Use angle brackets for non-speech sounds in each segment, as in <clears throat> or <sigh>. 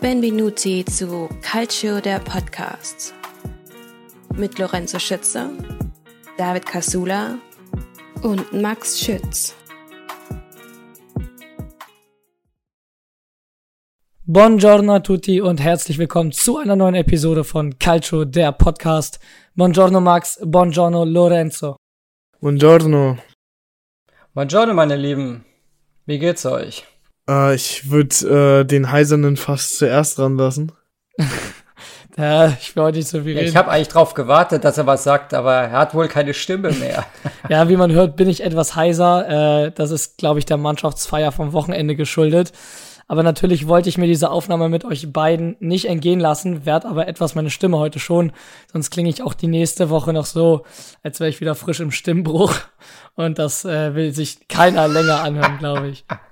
Benvenuti zu Calcio der Podcast mit Lorenzo Schütze, David Casula und Max Schütz. Buongiorno a tutti und herzlich willkommen zu einer neuen Episode von Calcio der Podcast. Buongiorno Max, buongiorno Lorenzo. Buongiorno. Buongiorno meine Lieben. Wie geht's euch? Äh, ich würde äh, den Heisernen fast zuerst ranlassen. <laughs> ja, ich will heute nicht so viel reden. Ich habe eigentlich drauf gewartet, dass er was sagt, aber er hat wohl keine Stimme mehr. <laughs> ja, wie man hört, bin ich etwas heiser. Äh, das ist, glaube ich, der Mannschaftsfeier vom Wochenende geschuldet. Aber natürlich wollte ich mir diese Aufnahme mit euch beiden nicht entgehen lassen, werd aber etwas meine Stimme heute schon. Sonst klinge ich auch die nächste Woche noch so, als wäre ich wieder frisch im Stimmbruch. Und das äh, will sich keiner länger anhören, glaube ich. <laughs>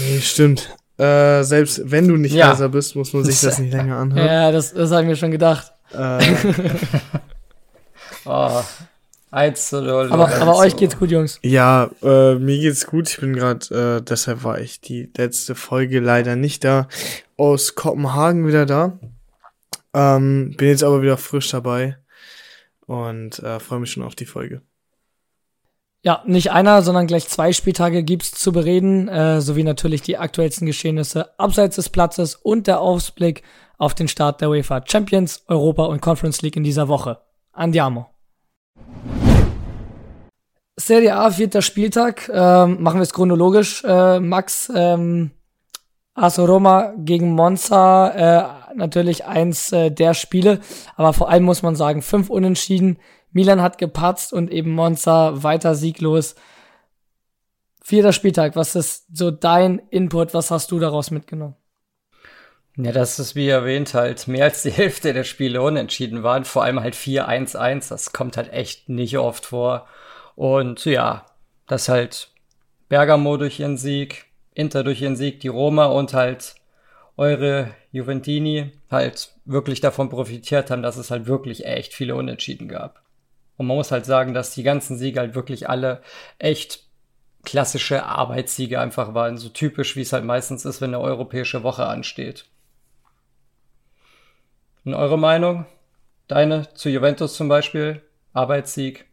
nee, stimmt. Äh, selbst wenn du nicht ja. bist, muss man sich das <laughs> nicht länger anhören. Ja, das, das habe ich mir schon gedacht. Äh. <laughs> oh. 1 zu 0. Aber, aber euch geht's gut, Jungs. Ja, äh, mir geht's gut. Ich bin gerade, äh, deshalb war ich die letzte Folge leider nicht da. Aus Kopenhagen wieder da. Ähm, bin jetzt aber wieder frisch dabei und äh, freue mich schon auf die Folge. Ja, nicht einer, sondern gleich zwei Spieltage gibt's zu bereden, äh, sowie natürlich die aktuellsten Geschehnisse abseits des Platzes und der Ausblick auf den Start der UEFA Champions, Europa und Conference League in dieser Woche. Andiamo. Serie A, vierter Spieltag. Ähm, machen wir es chronologisch. Äh, Max, ähm, AS Roma gegen Monza, äh, natürlich eins äh, der Spiele. Aber vor allem muss man sagen, fünf Unentschieden. Milan hat gepatzt und eben Monza weiter sieglos. Vierter Spieltag, was ist so dein Input? Was hast du daraus mitgenommen? Ja, das ist wie erwähnt halt mehr als die <laughs> Hälfte der Spiele unentschieden waren. Vor allem halt 4-1-1. Das kommt halt echt nicht oft vor. Und ja, das halt Bergamo durch ihren Sieg, Inter durch ihren Sieg, die Roma und halt eure Juventini halt wirklich davon profitiert haben, dass es halt wirklich echt viele Unentschieden gab. Und man muss halt sagen, dass die ganzen Siege halt wirklich alle echt klassische Arbeitssiege einfach waren. So typisch, wie es halt meistens ist, wenn eine europäische Woche ansteht. Und eure Meinung? Deine zu Juventus zum Beispiel? Arbeitssieg?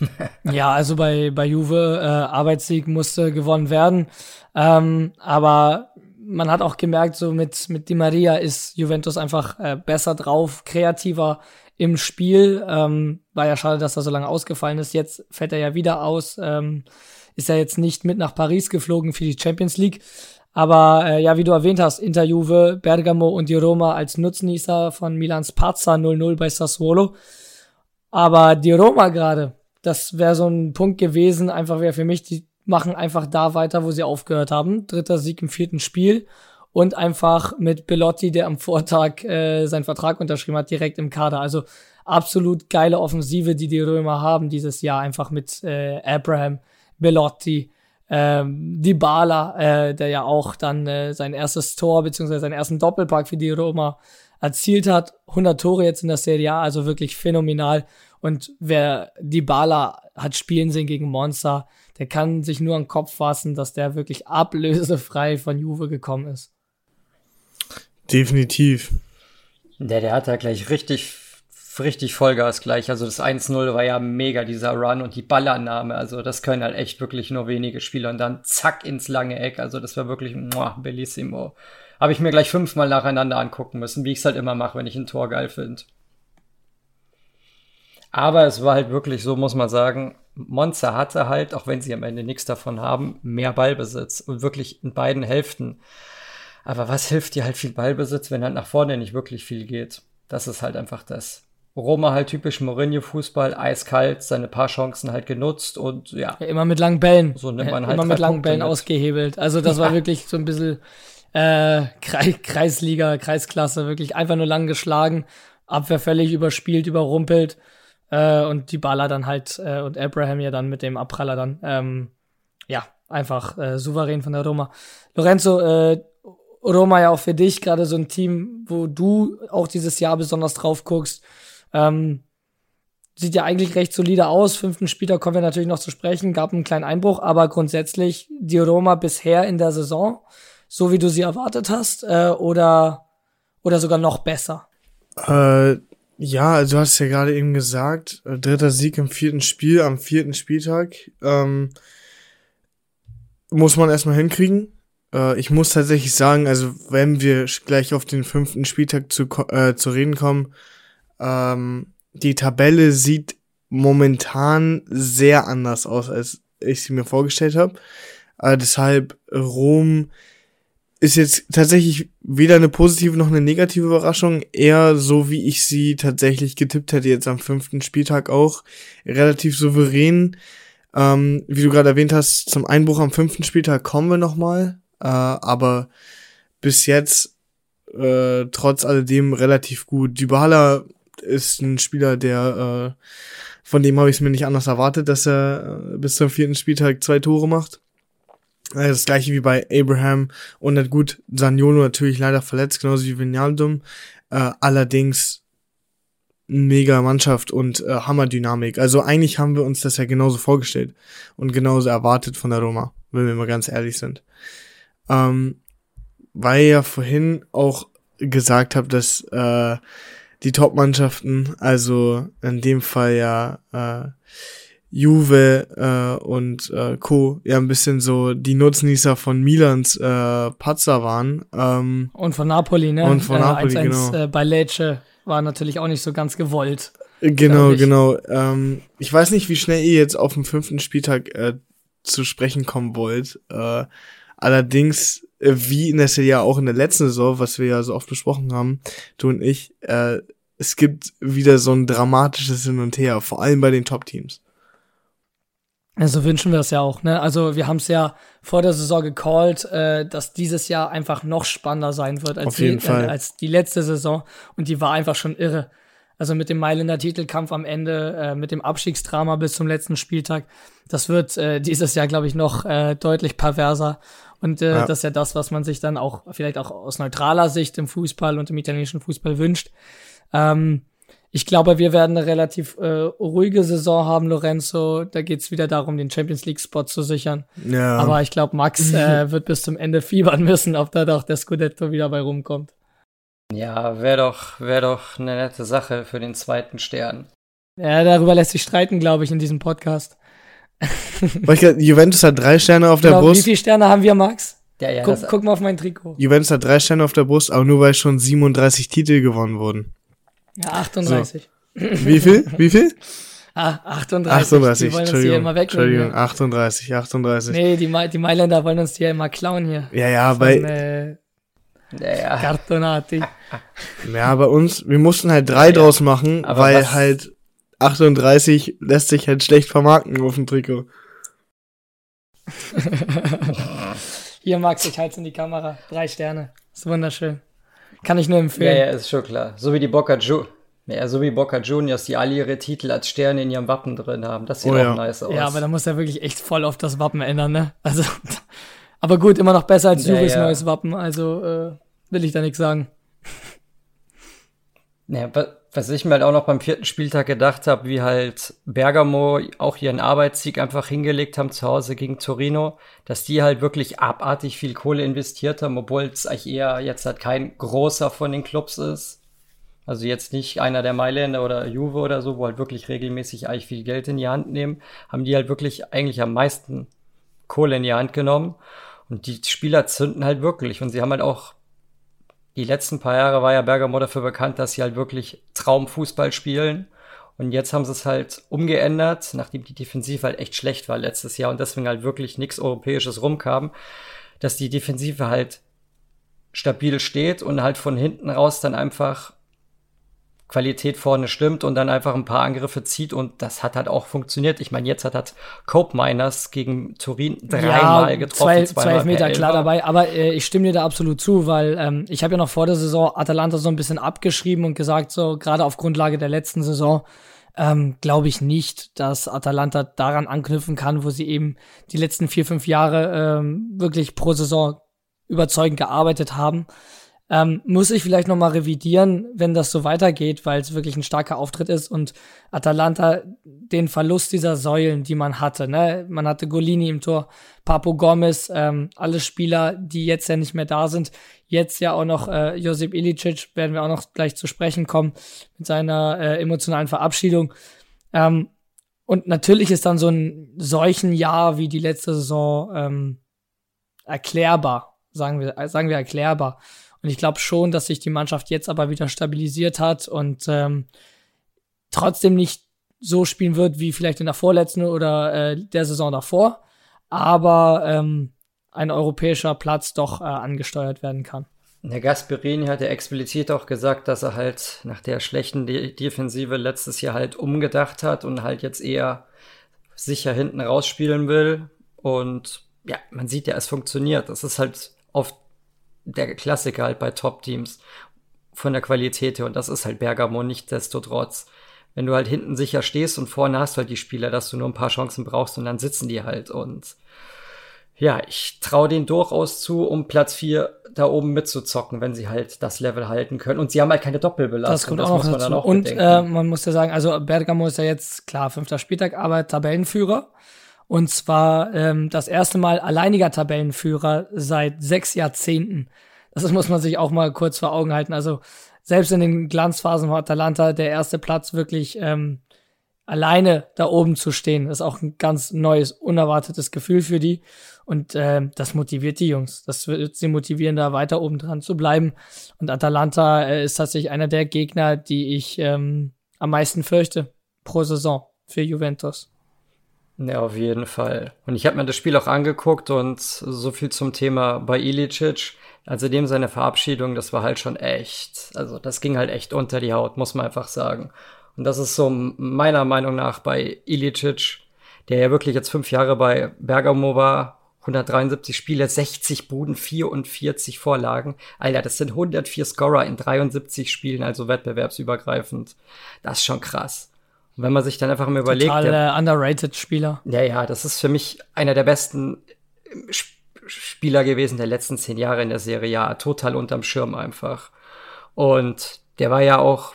<laughs> ja, also bei, bei Juve, äh, Arbeitssieg musste gewonnen werden. Ähm, aber man hat auch gemerkt, so mit, mit Di Maria ist Juventus einfach äh, besser drauf, kreativer im Spiel. Ähm, war ja schade, dass er so lange ausgefallen ist. Jetzt fällt er ja wieder aus. Ähm, ist er jetzt nicht mit nach Paris geflogen für die Champions League. Aber äh, ja, wie du erwähnt hast, Inter Juve, Bergamo und die Roma als Nutznießer von Milans Pazza 0-0 bei Sassuolo. Aber die Roma gerade, das wäre so ein Punkt gewesen, einfach wäre für mich, die machen einfach da weiter, wo sie aufgehört haben. Dritter Sieg im vierten Spiel und einfach mit Belotti, der am Vortag äh, seinen Vertrag unterschrieben hat, direkt im Kader. Also absolut geile Offensive, die die Römer haben dieses Jahr, einfach mit äh, Abraham, Belotti, ähm, Dybala, äh, der ja auch dann äh, sein erstes Tor beziehungsweise seinen ersten Doppelpack für die Römer erzielt hat. 100 Tore jetzt in der Serie A, also wirklich phänomenal. Und wer die Bala hat spielen sehen gegen Monster, der kann sich nur an den Kopf fassen, dass der wirklich ablösefrei von Juve gekommen ist. Definitiv. Der, der hat da gleich richtig, richtig Vollgas gleich. Also das 1-0 war ja mega, dieser Run und die Ballannahme. Also das können halt echt wirklich nur wenige Spieler. Und dann zack ins lange Eck. Also das war wirklich, muah, bellissimo. Habe ich mir gleich fünfmal nacheinander angucken müssen, wie ich es halt immer mache, wenn ich ein Tor geil finde. Aber es war halt wirklich so, muss man sagen, Monza hatte halt, auch wenn sie am Ende nichts davon haben, mehr Ballbesitz und wirklich in beiden Hälften. Aber was hilft dir halt viel Ballbesitz, wenn halt nach vorne nicht wirklich viel geht? Das ist halt einfach das. Roma halt typisch Mourinho-Fußball, eiskalt, seine paar Chancen halt genutzt und ja. ja immer mit langen Bällen. So nimmt man halt Immer mit langen Bällen mit. ausgehebelt. Also das war wirklich so ein bisschen äh, Kreisliga, Kreisklasse, wirklich einfach nur lang geschlagen, Abwehr völlig überspielt, überrumpelt äh, und die Baller dann halt äh, und Abraham ja dann mit dem Abpraller dann, ähm, ja, einfach äh, souverän von der Roma. Lorenzo, äh, Roma ja auch für dich gerade so ein Team, wo du auch dieses Jahr besonders drauf guckst. Ähm, sieht ja eigentlich recht solide aus. Fünften Spieler kommen wir natürlich noch zu sprechen, gab einen kleinen Einbruch, aber grundsätzlich die Roma bisher in der Saison so wie du sie erwartet hast, äh, oder, oder sogar noch besser? Äh, ja, also du hast ja gerade eben gesagt, äh, dritter Sieg im vierten Spiel, am vierten Spieltag. Ähm, muss man erstmal hinkriegen. Äh, ich muss tatsächlich sagen, also wenn wir gleich auf den fünften Spieltag zu, äh, zu reden kommen, ähm, die Tabelle sieht momentan sehr anders aus, als ich sie mir vorgestellt habe. Äh, deshalb Rom ist jetzt tatsächlich weder eine positive noch eine negative Überraschung, eher so wie ich sie tatsächlich getippt hätte jetzt am fünften Spieltag auch relativ souverän. Ähm, wie du gerade erwähnt hast, zum Einbruch am fünften Spieltag kommen wir nochmal, äh, aber bis jetzt äh, trotz alledem relativ gut. Dybala ist ein Spieler, der äh, von dem habe ich es mir nicht anders erwartet, dass er äh, bis zum vierten Spieltag zwei Tore macht. Äh, das gleiche wie bei Abraham und dann gut, Saniolo natürlich leider verletzt, genauso wie Vinaldum. Äh, allerdings mega Mannschaft und äh, Hammerdynamik. Also eigentlich haben wir uns das ja genauso vorgestellt und genauso erwartet von der Roma, wenn wir mal ganz ehrlich sind. Ähm, weil ihr ja vorhin auch gesagt habt, dass äh, die Top-Mannschaften, also in dem Fall ja äh, Juve äh, und äh, Co. ja ein bisschen so die Nutznießer von Milans äh, Patzer waren. Ähm, und von Napoli, ne? Und von Napoli, 1 -1, genau. Äh, bei Lecce war natürlich auch nicht so ganz gewollt. Genau, genau. Ähm, ich weiß nicht, wie schnell ihr jetzt auf dem fünften Spieltag äh, zu sprechen kommen wollt. Äh, allerdings, äh, wie in der Serie auch in der letzten Saison, was wir ja so oft besprochen haben, du und ich, äh, es gibt wieder so ein dramatisches Hin und Her, vor allem bei den Top-Teams. Also wünschen wir es ja auch, ne? Also wir haben es ja vor der Saison gecallt, äh, dass dieses Jahr einfach noch spannender sein wird als, die, äh, als die letzte Saison. Und die war einfach schon irre. Also mit dem Mailänder Titelkampf am Ende, äh, mit dem Abstiegsdrama bis zum letzten Spieltag. Das wird äh, dieses Jahr, glaube ich, noch äh, deutlich perverser. Und äh, ja. das ist ja das, was man sich dann auch vielleicht auch aus neutraler Sicht im Fußball und im italienischen Fußball wünscht. Ähm, ich glaube, wir werden eine relativ äh, ruhige Saison haben, Lorenzo. Da geht's wieder darum, den Champions League-Spot zu sichern. Ja. Aber ich glaube, Max <laughs> äh, wird bis zum Ende fiebern müssen, ob da doch der Scudetto wieder bei rumkommt. Ja, wäre doch, wär doch eine nette Sache für den zweiten Stern. Ja, darüber lässt sich streiten, glaube ich, in diesem Podcast. Juventus hat drei Sterne auf der genau, Brust. Wie viele Sterne haben wir, Max? Ja, ja, guck, guck mal auf mein Trikot. Juventus hat drei Sterne auf der Brust, aber nur weil schon 37 Titel gewonnen wurden. Ja, 38. So. Wie viel? Wie viel? <laughs> Ah, 38. 38, die wollen uns hier immer Entschuldigung, 38, 38. Nee, die, Ma die Mailänder wollen uns hier immer klauen hier. Ja, ja, weil. Äh, ja, ja. Cartonati. Ja, bei uns, wir mussten halt drei ja, draus machen, weil was? halt 38 lässt sich halt schlecht vermarkten auf dem Trikot. <laughs> Hier, Max, ich halte in die Kamera. Drei Sterne. Ist wunderschön. Kann ich nur empfehlen. Ja, ja, ist schon klar. So wie die Boca Ju ja, so wie Boca Juniors, die alle ihre Titel als Sterne in ihrem Wappen drin haben. Das sieht oh, auch ja. nice aus. Ja, aber da muss er wirklich echt voll auf das Wappen ändern, ne? Also, <laughs> aber gut, immer noch besser als ja, Juves ja. neues Wappen. Also äh, will ich da nichts sagen. Ja, was ich mir halt auch noch beim vierten Spieltag gedacht habe, wie halt Bergamo auch ihren Arbeitssieg einfach hingelegt haben zu Hause gegen Torino, dass die halt wirklich abartig viel Kohle investiert haben, obwohl es eigentlich eher jetzt halt kein großer von den Clubs ist. Also jetzt nicht einer der Mailänder oder Juve oder so, wo halt wirklich regelmäßig eigentlich viel Geld in die Hand nehmen, haben die halt wirklich eigentlich am meisten Kohle in die Hand genommen. Und die Spieler zünden halt wirklich. Und sie haben halt auch die letzten paar Jahre war ja Bergamo dafür bekannt, dass sie halt wirklich Traumfußball spielen. Und jetzt haben sie es halt umgeändert, nachdem die Defensive halt echt schlecht war letztes Jahr und deswegen halt wirklich nichts Europäisches rumkam, dass die Defensive halt stabil steht und halt von hinten raus dann einfach Qualität vorne stimmt und dann einfach ein paar Angriffe zieht und das hat halt auch funktioniert. Ich meine, jetzt hat halt Cope Miners gegen Turin dreimal ja, getroffen. Zwei, zwölf Meter klar dabei, aber äh, ich stimme dir da absolut zu, weil ähm, ich habe ja noch vor der Saison Atalanta so ein bisschen abgeschrieben und gesagt, so gerade auf Grundlage der letzten Saison, ähm, glaube ich nicht, dass Atalanta daran anknüpfen kann, wo sie eben die letzten vier, fünf Jahre ähm, wirklich pro Saison überzeugend gearbeitet haben. Ähm, muss ich vielleicht noch mal revidieren, wenn das so weitergeht, weil es wirklich ein starker Auftritt ist und Atalanta den Verlust dieser Säulen, die man hatte, ne? Man hatte Golini im Tor, Papo Gomez, ähm, alle Spieler, die jetzt ja nicht mehr da sind. Jetzt ja auch noch äh, Josip Ilicic, werden wir auch noch gleich zu sprechen kommen, mit seiner äh, emotionalen Verabschiedung. Ähm, und natürlich ist dann so ein solchen Jahr wie die letzte Saison ähm, erklärbar, sagen wir, sagen wir erklärbar. Und ich glaube schon, dass sich die Mannschaft jetzt aber wieder stabilisiert hat und ähm, trotzdem nicht so spielen wird wie vielleicht in der vorletzten oder äh, der Saison davor, aber ähm, ein europäischer Platz doch äh, angesteuert werden kann. Der Gasperini hat ja explizit auch gesagt, dass er halt nach der schlechten De Defensive letztes Jahr halt umgedacht hat und halt jetzt eher sicher hinten rausspielen will. Und ja, man sieht ja, es funktioniert. Das ist halt oft der Klassiker halt bei Top-Teams von der Qualität her und das ist halt Bergamo nicht desto trotz. Wenn du halt hinten sicher stehst und vorne hast du halt die Spieler, dass du nur ein paar Chancen brauchst und dann sitzen die halt und ja, ich traue denen durchaus zu, um Platz 4 da oben mitzuzocken, wenn sie halt das Level halten können. Und sie haben halt keine Doppelbelastung. Das, kommt das auch muss man dazu. dann auch Und äh, man muss ja sagen, also Bergamo ist ja jetzt, klar, fünfter Spieltag, aber Tabellenführer. Und zwar ähm, das erste Mal alleiniger Tabellenführer seit sechs Jahrzehnten. Das muss man sich auch mal kurz vor Augen halten. Also selbst in den Glanzphasen von Atalanta der erste Platz wirklich ähm, alleine da oben zu stehen, ist auch ein ganz neues, unerwartetes Gefühl für die. Und äh, das motiviert die Jungs. Das wird sie motivieren, da weiter oben dran zu bleiben. Und Atalanta äh, ist tatsächlich einer der Gegner, die ich ähm, am meisten fürchte pro Saison für Juventus. Ja, auf jeden Fall. Und ich habe mir das Spiel auch angeguckt und so viel zum Thema bei Ilicic. Also dem seine Verabschiedung, das war halt schon echt. Also das ging halt echt unter die Haut, muss man einfach sagen. Und das ist so meiner Meinung nach bei Ilicic, der ja wirklich jetzt fünf Jahre bei Bergamo war, 173 Spiele, 60 Buden, 44 Vorlagen. Alter, das sind 104 Scorer in 73 Spielen, also wettbewerbsübergreifend. Das ist schon krass. Wenn man sich dann einfach mal überlegt. Total der, underrated Spieler. Ja, ja, das ist für mich einer der besten Spieler gewesen der letzten zehn Jahre in der Serie. Ja, total unterm Schirm einfach. Und der war ja auch,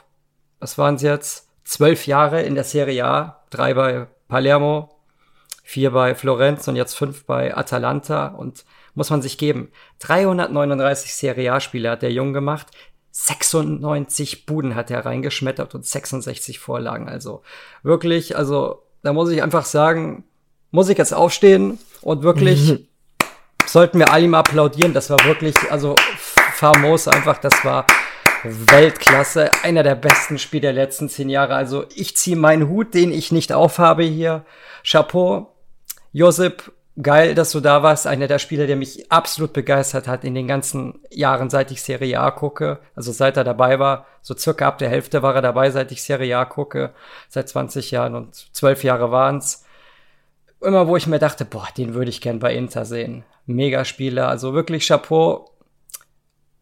was waren es jetzt? Zwölf Jahre in der Serie A, drei bei Palermo, vier bei Florenz und jetzt fünf bei Atalanta und muss man sich geben. 339 Serie A-Spiele hat der Jung gemacht. 96 Buden hat er reingeschmettert und 66 Vorlagen. Also wirklich, also da muss ich einfach sagen, muss ich jetzt aufstehen und wirklich <laughs> sollten wir all ihm applaudieren. Das war wirklich, also famos einfach, das war Weltklasse. Einer der besten Spiele der letzten zehn Jahre. Also ich ziehe meinen Hut, den ich nicht aufhabe hier. Chapeau. Josip, geil, dass du da warst. Einer der Spieler, der mich absolut begeistert hat in den ganzen Jahren, seit ich Serie A gucke. Also seit er dabei war. So circa ab der Hälfte war er dabei, seit ich Serie A gucke. Seit 20 Jahren und 12 Jahre waren's. Immer wo ich mir dachte, boah, den würde ich gern bei Inter sehen. Megaspieler. Also wirklich Chapeau.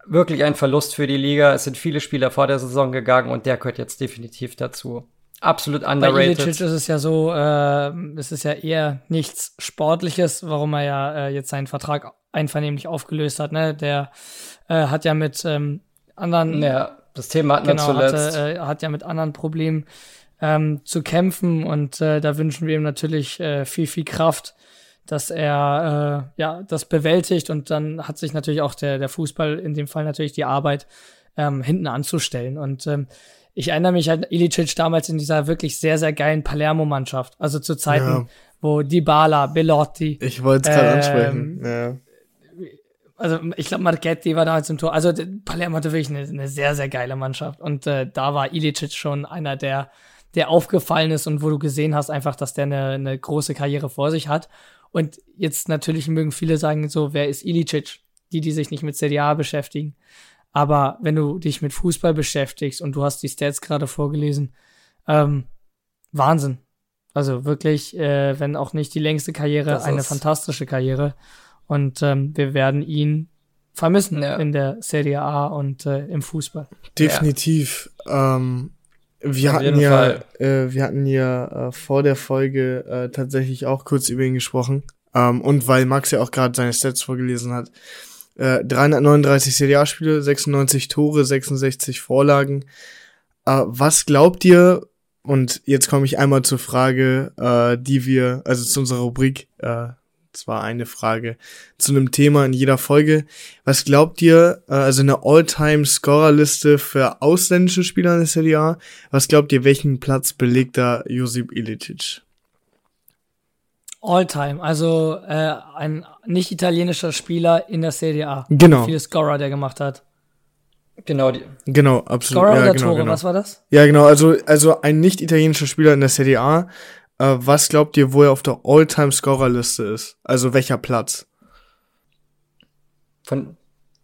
Wirklich ein Verlust für die Liga. Es sind viele Spieler vor der Saison gegangen und der gehört jetzt definitiv dazu. Absolut underrated. Bei Ilicic ist es ja so, äh, es ist ja eher nichts Sportliches, warum er ja äh, jetzt seinen Vertrag einvernehmlich aufgelöst hat. Ne? Der äh, hat ja mit ähm, anderen. Ja, das Thema hatten genau, wir zuletzt. Hatte, äh, hat ja mit anderen Problemen ähm, zu kämpfen und äh, da wünschen wir ihm natürlich äh, viel, viel Kraft, dass er äh, ja das bewältigt und dann hat sich natürlich auch der, der Fußball in dem Fall natürlich die Arbeit ähm, hinten anzustellen und ähm, ich erinnere mich an Ilicic damals in dieser wirklich sehr, sehr geilen Palermo-Mannschaft. Also zu Zeiten, ja. wo Dybala, Bellotti. Ich wollte es gerade ähm, ansprechen. Ja. Also ich glaube, Marchetti war damals im Tor. Also Palermo hatte wirklich eine, eine sehr, sehr geile Mannschaft. Und äh, da war Ilicic schon einer, der, der aufgefallen ist und wo du gesehen hast einfach, dass der eine, eine große Karriere vor sich hat. Und jetzt natürlich mögen viele sagen so, wer ist Ilicic? Die, die sich nicht mit CDA beschäftigen. Aber wenn du dich mit Fußball beschäftigst und du hast die Stats gerade vorgelesen, ähm, Wahnsinn. Also wirklich, äh, wenn auch nicht die längste Karriere, das eine fantastische Karriere. Und ähm, wir werden ihn vermissen ja. in der Serie A und äh, im Fußball. Definitiv. Ja. Ähm, wir, hatten ja, äh, wir hatten ja äh, vor der Folge äh, tatsächlich auch kurz über ihn gesprochen. Ähm, und weil Max ja auch gerade seine Stats vorgelesen hat, Äh, 339 Serie A-Spiele, 96 Tore, 66 Vorlagen. Äh, was glaubt ihr, und jetzt komme ich einmal zur Frage, äh, die wir, also zu unserer Rubrik, äh, zwar eine Frage zu einem Thema in jeder Folge. Was glaubt ihr, äh, also eine All-Time-Scorer-Liste für ausländische Spieler in der Serie A, was glaubt ihr, welchen Platz belegt da Josip Ilicic? All-Time, also äh, ein nicht italienischer Spieler in der Serie A. Genau. Viele Scorer, der gemacht hat. Genau, die, Genau, absolut. Scorer ja, oder genau, Tore, genau. was war das? Ja, genau, also, also ein nicht italienischer Spieler in der Serie A. Äh, was glaubt ihr, wo er auf der All-Time-Scorer-Liste ist? Also welcher Platz? von,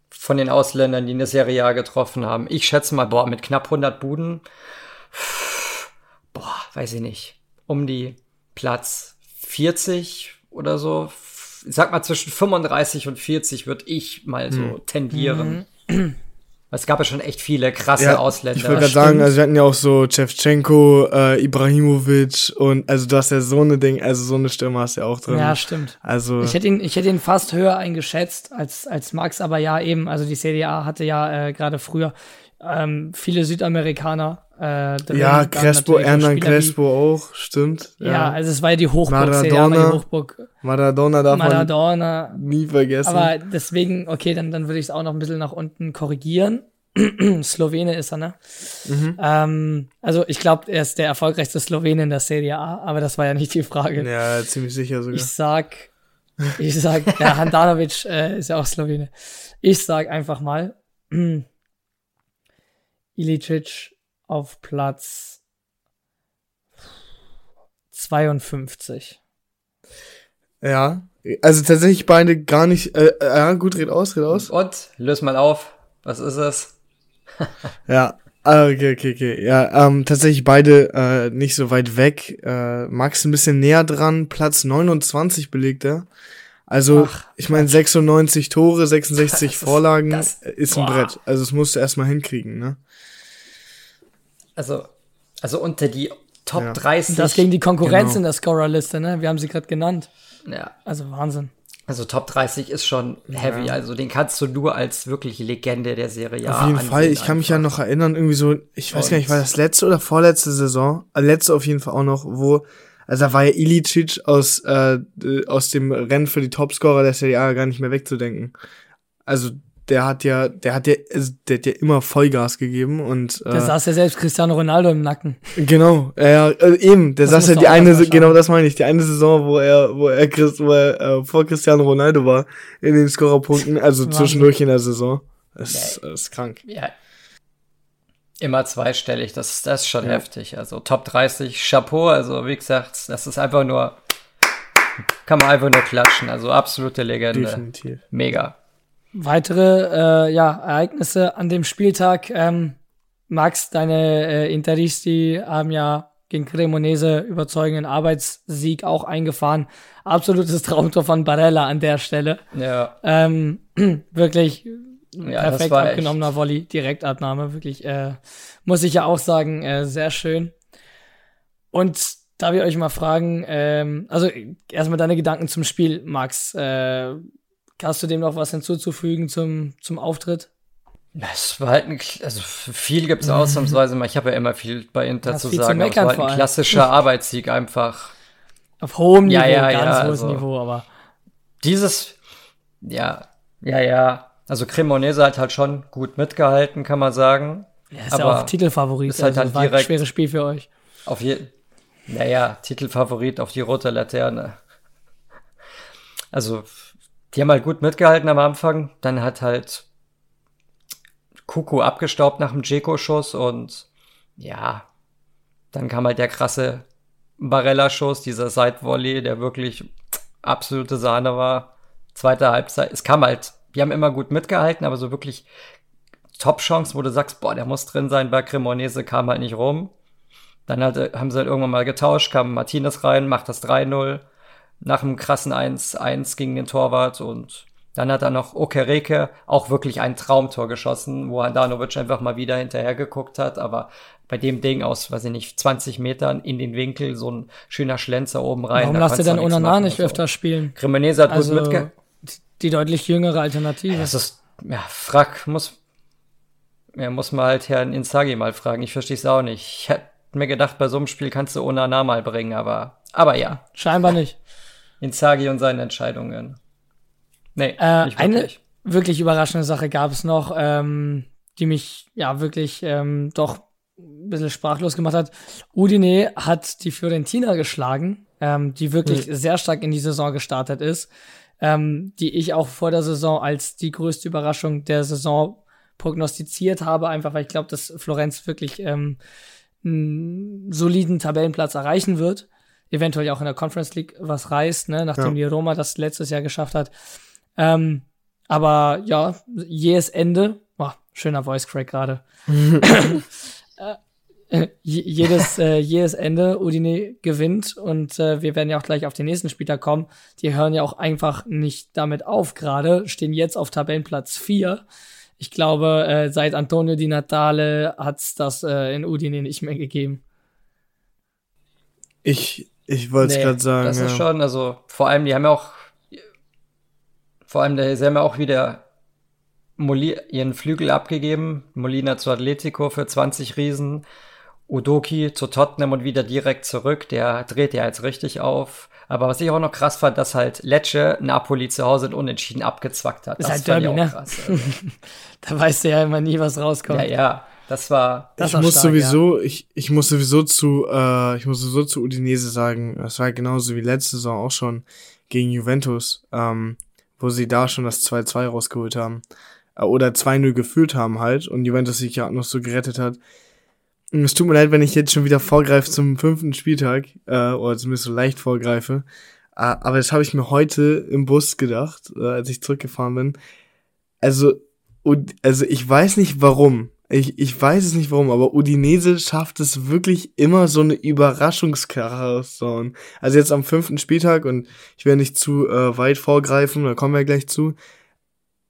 von den Ausländern, die eine Serie A getroffen haben. Ich schätze mal, boah, mit knapp 100 Buden, boah, weiß ich nicht, um die Platz 40 oder so. Ich sag mal zwischen 35 und 40 würde ich mal so Hm. tendieren. Es gab ja schon echt viele krasse Ja, Ausländer. Ich wollte gerade sagen, also wir hatten ja auch so Chevchenko, äh, Ibrahimovic und also du hast ja so eine Ding, also so eine Stimme hast du ja auch drin. Ja, stimmt. Also Ich hätte ihn, ich hätte ihn fast höher eingeschätzt als, als Max, aber ja, eben, also die Serie A hatte ja äh, gerade früher ähm, viele Südamerikaner äh, ja, Crespo, Hernan Spieler wie- Crespo auch, stimmt. Ja. also es war ja die Hochburg, Serie A war die Maradona. Hochburg. Maradona darf Maradona. man nie vergessen. Aber deswegen, okay, dann, dann würde ich es auch noch ein bisschen nach unten korrigieren. <clears throat> Slowene ist er, ne? Mhm. Ähm, also ich glaube, er ist der erfolgreichste Slowene in der Serie A, aber das war ja nicht die Frage. ja, ziemlich sicher sogar. Ich sag, ich sag, ja, <laughs> Handanovic äh, ist ja auch Slowene. Ich sag einfach mal, <clears throat> Ilicic auf Platz 52. ja, also tatsächlich beide gar nicht, äh, äh, ja, gut, red aus, red aus. Und, löse mal auf. Was ist es? <laughs> Ja, ah, okay, okay, okay. Ja, ähm, tatsächlich beide äh, nicht so weit weg. Äh, Max ein bisschen näher dran, Platz 29 belegt er. Also, Ach, ich meine, 96 Tore, 66 <laughs> Das ist- Vorlagen das- ist ein boah. Brett. Also, das musst du erstmal hinkriegen, ne? Also, also unter die Top Ja. 30. Das gegen die Konkurrenz Genau. in der Scorerliste, ne? Wir haben sie gerade genannt. ja, Also Wahnsinn. Also Top 30 ist schon heavy. Also den kannst du nur als wirklich Legende der Serie Auf jeden ansehen Fall. Ich kann mich ja einfach. noch erinnern, irgendwie so, ich weiß Und- gar nicht, war das letzte oder vorletzte Saison? Äh, letzte auf jeden Fall auch noch, wo, also da war ja Ilicic aus, äh, aus dem Rennen für die Topscorer der Serie A gar nicht mehr wegzudenken. Also, der hat ja, der hat ja, also, der hat ja immer Vollgas gegeben und, Da äh, saß ja selbst Cristiano Ronaldo im Nacken. genau, ja, ja, äh, eben, der Das saß ja die eine, genau das meine ich, die eine Saison, wo er, wo er, Chris, wo er äh, vor Cristiano Ronaldo war, in den Scorerpunkten, also zwischendurch in der Saison. Das ist, das ist krank. Ja. Immer zweistellig, das, das ist schon Ja. heftig. Also Top 30, Chapeau. Also wie gesagt, das ist einfach nur, kann man einfach nur klatschen. Also absolute Legende. Definitiv. Mega. Weitere äh, ja, Ereignisse an dem Spieltag. Ähm, Max, deine äh, Interisti haben ja gegen Cremonese überzeugenden Arbeitssieg auch eingefahren. Absolutes Traumtor von Barella an der Stelle. Ja, Ähm, <clears throat> wirklich ja perfekt war echt. abgenommener Volley, Direktabnahme, wirklich, äh, muss ich ja auch sagen, äh, sehr schön. Und darf ich euch mal fragen, ähm, also erstmal deine Gedanken zum Spiel, Max. Äh, hast du dem noch was hinzuzufügen zum, zum Auftritt? Es war halt ein, also viel gibt's ausnahmsweise mal. Ich habe ja immer viel bei Inter zu zu sagen. aber es war halt ein klassischer <laughs> Arbeitssieg einfach. Auf hohem Niveau, Ja, ja, ganz ja, hohes also- Niveau, aber Dieses, ja, ja, ja. Also Cremonese hat halt schon gut mitgehalten, kann man sagen. er ist Aber ja auch Titelfavorit. ist halt also dann war ein direkt- schweres Spiel für euch. Auf jeden, naja, Titelfavorit auf die rote Laterne. Also, die haben halt gut mitgehalten am Anfang. Dann hat halt Kuku abgestaubt nach dem Dzeko-Schuss und ja, dann kam halt der krasse Barella-Schuss, dieser Side-Volley, der wirklich absolute Sahne war. Zweite Halbzeit, es kam halt, die haben immer gut mitgehalten, aber so wirklich Top-Chance, wo du sagst, boah, der muss drin sein bei Cremonese, kam halt nicht rum. Dann halt, haben sie halt irgendwann mal getauscht, kam Martinez rein, macht das 3-0 nach einem krassen 1-1 gegen den Torwart und dann hat er noch Okereke auch wirklich ein Traumtor geschossen, wo Handanovic einfach mal wieder hinterher geguckt hat, aber bei dem Ding aus, weiß ich nicht, 20 Metern in den Winkel, so ein schöner Schlenzer oben rein. Warum da lasst ihr dann Onana nicht so. öfter spielen? Cremonese hat Also, gut mitge... die deutlich jüngere Alternative. Das ist, ja, Frack muss, ja, muss man halt Herrn Inzaghi mal fragen. Ich verstehe es auch nicht. Ich hätte mir gedacht, bei so einem Spiel kannst du Onana mal bringen, aber, aber ja. Scheinbar nicht. Inzaghi und seine Entscheidungen. Nee, äh, nicht eine wirklich überraschende Sache gab es noch, ähm, die mich ja wirklich ähm, doch ein bisschen sprachlos gemacht hat. Udine hat die Fiorentina geschlagen, ähm, die wirklich mhm. sehr stark in die Saison gestartet ist, ähm, die ich auch vor der Saison als die größte Überraschung der Saison prognostiziert habe, einfach weil ich glaube, dass Florenz wirklich ähm, einen soliden Tabellenplatz erreichen wird. Eventuell auch in der Conference League was reißt, ne, nachdem ja. die Roma das letztes Jahr geschafft hat. Ähm, aber ja, jähes Ende. Oh, schöner Voice Crack gerade. <laughs> Äh, jedes, äh, jedes Ende Udine gewinnt und äh, wir werden ja auch gleich auf den nächsten Spieler kommen. Die hören ja auch einfach nicht damit auf gerade, stehen jetzt auf Tabellenplatz 4. Ich glaube, äh, seit Antonio Di Natale hat's das äh, in Udine nicht mehr gegeben. Ich, ich wollte es nee, gerade sagen. Das ja. ist schon, also vor allem, die haben ja auch, vor allem, sie haben ja auch wieder Moli ihren Flügel abgegeben. Molina zu Atletico für 20 Riesen. Udoki zu Tottenham und wieder direkt zurück. Der dreht ja jetzt richtig auf. Aber was ich auch noch krass fand, dass halt Lecce Napoli zu Hause in Unentschieden abgezwackt hat. Das, das ist halt Derby, ne? Krass, <laughs> also. da weißt du ja immer nie, was rauskommt. Ja, ja. Das war. Das ich muss stark, sowieso, ja. ich, ich muss sowieso zu, äh, ich muss sowieso zu Udinese sagen, das war genauso wie letzte Saison auch schon gegen Juventus, ähm, wo sie da schon das 2-2 rausgeholt haben. Äh, oder 2-0 geführt haben halt und Juventus sich ja noch so gerettet hat. Es tut mir leid, wenn ich jetzt schon wieder vorgreife zum fünften Spieltag, äh, oder zumindest so leicht vorgreife. Äh, aber das habe ich mir heute im Bus gedacht, äh, als ich zurückgefahren bin. Also, also ich weiß nicht warum. Ich, ich weiß es nicht warum, aber Udinese schafft es wirklich immer so eine Überraschungskarre rauszuhauen. Also jetzt am fünften Spieltag und ich werde nicht zu äh, weit vorgreifen, da kommen wir gleich zu.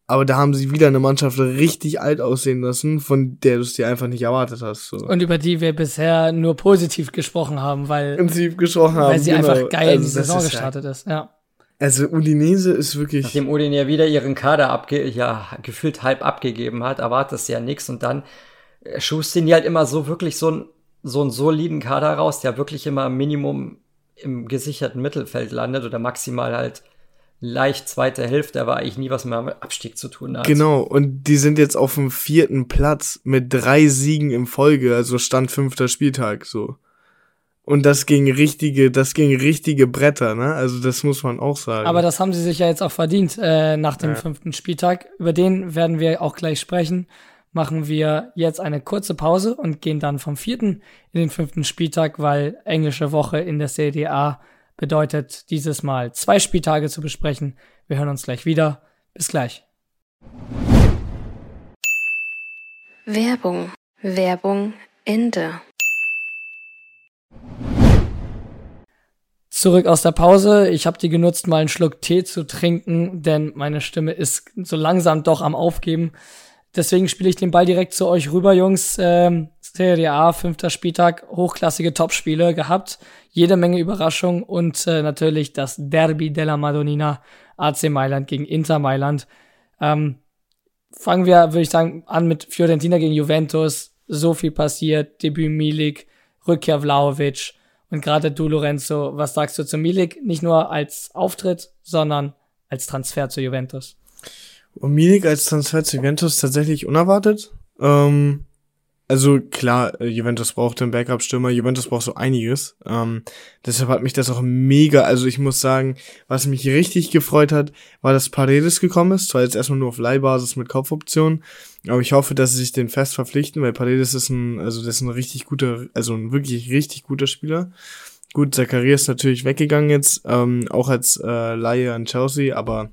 Aber da haben sie wieder eine Mannschaft richtig alt aussehen lassen, von der du es dir einfach nicht erwartet hast. So. Und über die wir bisher nur positiv gesprochen haben, weil, gesprochen haben, weil sie genau. einfach geil also, in die Saison ist gestartet ja, ist. Ja. Also Udinese ist wirklich. Nachdem Udine ja wieder ihren Kader abge ja, gefühlt halb abgegeben hat, erwartest du ja nichts und dann äh, schusten die halt immer so wirklich so, ein, so einen soliden Kader raus, der wirklich immer Minimum im gesicherten Mittelfeld landet oder maximal halt leicht zweite Hälfte, aber eigentlich nie was mehr mit Abstieg zu tun hat. Genau, und die sind jetzt auf dem vierten Platz mit drei Siegen im Folge, also Stand fünfter Spieltag, so. Und das ging richtige, das ging richtige Bretter, ne? Also das muss man auch sagen. Aber das haben sie sich ja jetzt auch verdient äh, nach dem ja. fünften Spieltag. Über den werden wir auch gleich sprechen. Machen wir jetzt eine kurze Pause und gehen dann vom vierten in den fünften Spieltag, weil englische Woche in der CDA bedeutet dieses Mal zwei Spieltage zu besprechen. Wir hören uns gleich wieder. Bis gleich. Werbung. Werbung Ende. Zurück aus der Pause. Ich habe die genutzt, mal einen Schluck Tee zu trinken, denn meine Stimme ist so langsam doch am Aufgeben. Deswegen spiele ich den Ball direkt zu euch rüber, Jungs. Ähm, Serie A, fünfter Spieltag, hochklassige Topspiele gehabt, jede Menge Überraschung und äh, natürlich das Derby della Madonnina, AC Mailand gegen Inter Mailand. Ähm, fangen wir, würde ich sagen, an mit Fiorentina gegen Juventus. So viel passiert, Debüt Milik, Rückkehr Vlaovic und gerade du, Lorenzo, was sagst du zu Milik? Nicht nur als Auftritt, sondern als Transfer zu Juventus. Und Milik als Transfer zu Juventus tatsächlich unerwartet. Ähm, also klar, äh, Juventus braucht einen Backup-Stürmer, Juventus braucht so einiges. Ähm, deshalb hat mich das auch mega, also ich muss sagen, was mich richtig gefreut hat, war, dass Paredes gekommen ist. Zwar jetzt erstmal nur auf Leihbasis mit Kopfoption, aber ich hoffe, dass sie sich den fest verpflichten, weil Paredes ist ein, also das ist ein richtig guter, also ein wirklich richtig guter Spieler. Gut, Zacharias ist natürlich weggegangen jetzt, ähm, auch als äh, Laie an Chelsea, aber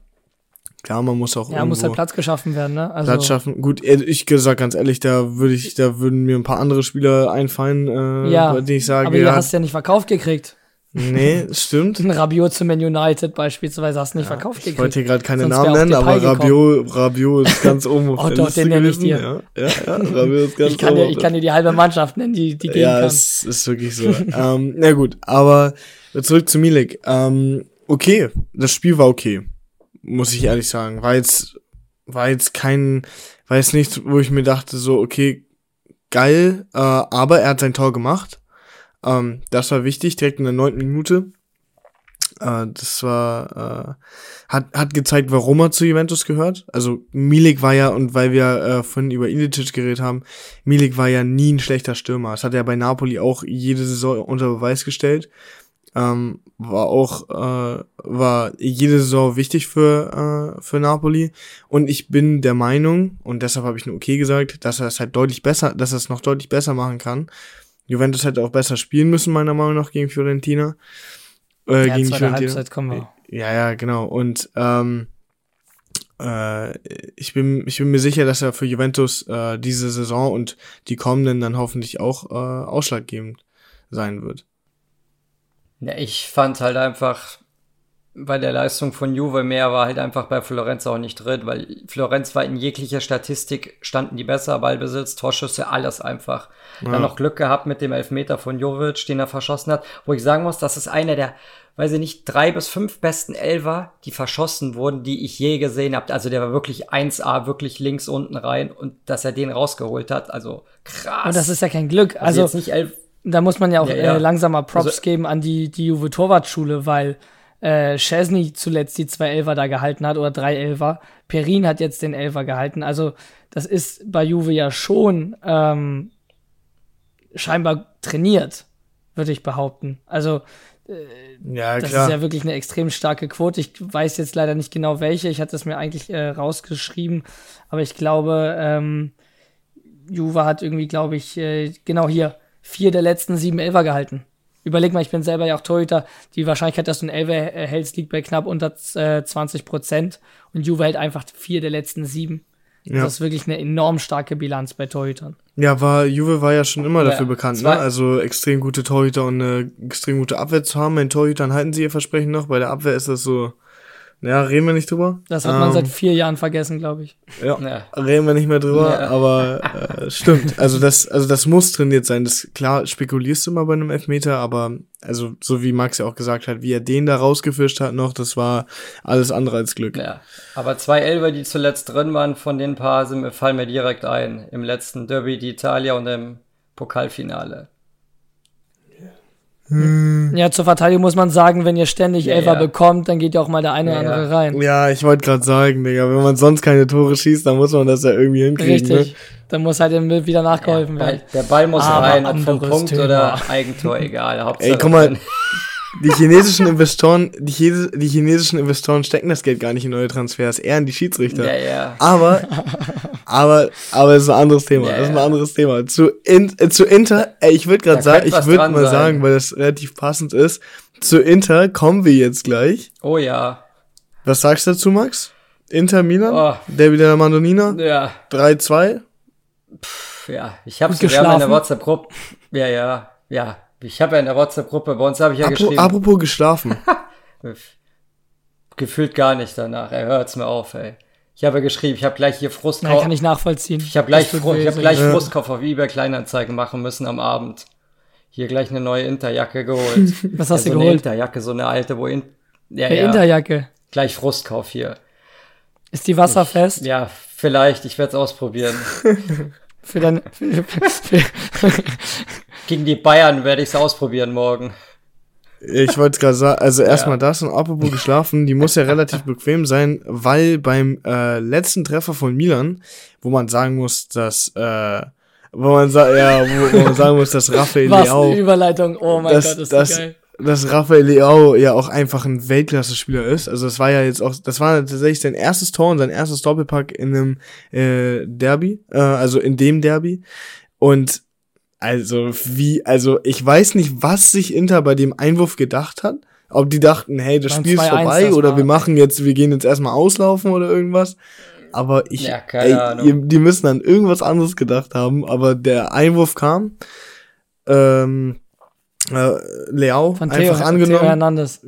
Klar, man muss auch Ja, muss halt Platz geschaffen werden, ne? Also Platz schaffen. Gut, ich gesagt ganz ehrlich, da würde ich, da würden mir ein paar andere Spieler einfallen, äh, ja, bei denen ich sage. Aber ja, hast ja nicht verkauft gekriegt. Nee, stimmt. <laughs> Ein Rabiot zu Man United beispielsweise hast du nicht ja, verkauft gekriegt. Ich wollte hier gerade keine Sonst Namen nennen, aber Rabiot, Rabiot ist ganz oben <laughs> auf oh, der doch, den nenne ich dir. Ja, ja, ja, Rabiot ist <laughs> ganz ich kann oben. Dir, ich kann dir die halbe Mannschaft nennen, die, die gehen ja, kann. Ja, es ist wirklich so. ähm, na gut, aber zurück zu Milik. Ähm, okay, das Spiel war okay muss ich ehrlich sagen. War jetzt, war jetzt kein, war jetzt nichts, wo ich mir dachte, so, okay, geil, äh, aber er hat sein Tor gemacht. Ähm, das war wichtig, direkt in der neunten Minute. Äh, das war, äh, hat, hat gezeigt, warum er zu Juventus gehört. Also Milik war ja, und weil wir äh, vorhin über Ilicic geredet haben, Milik war ja nie ein schlechter Stürmer. Das hat er bei Napoli auch jede Saison unter Beweis gestellt. Ähm, war auch äh, war jede Saison wichtig für äh, für Napoli und ich bin der Meinung und deshalb habe ich nur okay gesagt, dass er es halt deutlich besser, dass er es noch deutlich besser machen kann. Juventus hätte auch besser spielen müssen meiner Meinung nach gegen Fiorentina. Äh, ja, gegen Fiorentina. Halbzeit kommen wir. Ja, ja, genau. Und ähm, äh, ich bin ich bin mir sicher, dass er für Juventus äh, diese Saison und die kommenden dann hoffentlich auch äh, ausschlaggebend sein wird. Ja, ich fand halt einfach bei der Leistung von Juve mehr war halt einfach bei Florenz auch nicht drin, weil Florenz war in jeglicher Statistik, standen die besser, Ballbesitz, Torschüsse, alles einfach. Ja. Dann noch Glück gehabt mit dem Elfmeter von Jovic, den er verschossen hat, wo ich sagen muss, das ist einer der, weiß ich nicht, drei bis fünf besten Elfer, die verschossen wurden, die ich je gesehen habe. Also der war wirklich 1A, wirklich links unten rein und dass er den rausgeholt hat, also krass. Und das ist ja kein Glück. Also, also jetzt nicht elf da muss man ja auch ja, ja. Äh, langsamer Props also, geben an die, die Juve Torwartschule, weil äh, Chesney zuletzt die zwei Elfer da gehalten hat oder drei Elfer. Perin hat jetzt den Elfer gehalten. Also das ist bei Juve ja schon ähm, scheinbar trainiert, würde ich behaupten. Also äh, ja, das ist ja wirklich eine extrem starke Quote. Ich weiß jetzt leider nicht genau welche. Ich hatte es mir eigentlich äh, rausgeschrieben, aber ich glaube, ähm, Juve hat irgendwie, glaube ich, äh, genau hier vier der letzten sieben Elfer gehalten. Überleg mal, ich bin selber ja auch Torhüter. Die Wahrscheinlichkeit, dass du einen Elfer hältst, liegt bei knapp unter äh, 20 Prozent. Und Juve hält einfach vier der letzten sieben. Ja. Das ist wirklich eine enorm starke Bilanz bei Torhütern. Ja, war, Juve war ja schon immer ja, dafür bekannt, ne? Also extrem gute Torhüter und eine extrem gute Abwehr zu haben. Bei den Torhütern halten sie ihr Versprechen noch. Bei der Abwehr ist das so, ja, reden wir nicht drüber. Das hat man ähm, seit vier Jahren vergessen, glaube ich. Ja, ja, reden wir nicht mehr drüber, ja. aber äh, stimmt. Also das, also das muss trainiert sein. Das klar spekulierst du mal bei einem Elfmeter, aber also so wie Max ja auch gesagt hat, wie er den da rausgefischt hat noch, das war alles andere als Glück. Ja, aber zwei Elber, die zuletzt drin waren, von den paar sind, fallen mir direkt ein. Im letzten Derby d'Italia und im Pokalfinale. Hm. Ja, zur Verteidigung muss man sagen, wenn ihr ständig ja, Elfer ja. bekommt, dann geht ja auch mal der eine oder ja, andere rein. Ja, ich wollte gerade sagen, Digga, wenn man sonst keine Tore schießt, dann muss man das ja irgendwie hinkriegen. Richtig. Ne? Dann muss halt wieder nachgeholfen werden. Der Ball muss Aber rein, ob vom Punkt Thema. oder Eigentor, egal. Hauptsache Ey, guck mal, die chinesischen Investoren, die, Chines die chinesischen Investoren stecken das Geld gar nicht in neue Transfers, eher in die Schiedsrichter. Ja, ja. Aber, <laughs> aber, aber es ist ein anderes Thema. Ja, das ist ein anderes Thema. Zu, in, äh, zu Inter, ey, ich würde gerade sagen, ich würde mal sein. sagen, weil das relativ passend ist, zu Inter kommen wir jetzt gleich. Oh ja. Was sagst du dazu, Max? Inter Milan? Oh. Derby der Mandonina? Ja. 3-2? Ja, ich hab's sogar in der WhatsApp-Gruppe. Ja, ja, ja. Ich habe ja in der WhatsApp-Gruppe, bei uns habe ich ja Apro geschrieben. Apropos geschlafen. <laughs> Gefühlt gar nicht danach. Er hört's mir auf, ey. Ich habe geschrieben, ich habe gleich hier Frustkauf. Ja, kann ich nachvollziehen. Ich habe gleich, Fr ich hab gleich ja. Frustkauf auf eBay Kleinanzeigen machen müssen am Abend. Hier gleich eine neue Interjacke geholt. <laughs> Was hast ja, du so geholt? Eine Interjacke, so eine alte, wo in ja, ja. Interjacke. Gleich Frustkauf hier. Ist die wasserfest? Ich, ja, vielleicht. Ich werde es ausprobieren. <laughs> für dein für, für, gegen die Bayern werde ich es ausprobieren morgen. Ich wollte gerade sagen, also erstmal ja. das und apropos geschlafen, die muss ja relativ <laughs> bequem sein, weil beim äh, letzten Treffer von Milan, wo man sagen muss, dass äh, wo man sa ja, wo, wo man sagen muss, dass Raphael Was Leao, eine Überleitung, oh mein dass, Gott, ist das, das geil. Dass Raphael Leao ja auch einfach ein Weltklasse-Spieler ist. Also das war ja jetzt auch, das war tatsächlich sein erstes Tor und sein erstes Doppelpack in einem äh, Derby, äh, also in dem Derby. Und also wie, also ich weiß nicht, was sich Inter bei dem Einwurf gedacht hat. Ob die dachten, hey, das Spiel ist vorbei oder wir machen jetzt, wir gehen jetzt erstmal auslaufen oder irgendwas. Aber ich, ja, ey, die, die müssen an irgendwas anderes gedacht haben. Aber der Einwurf kam, ähm, äh, Leao Von Theo, einfach angenommen. Theo Hernandez.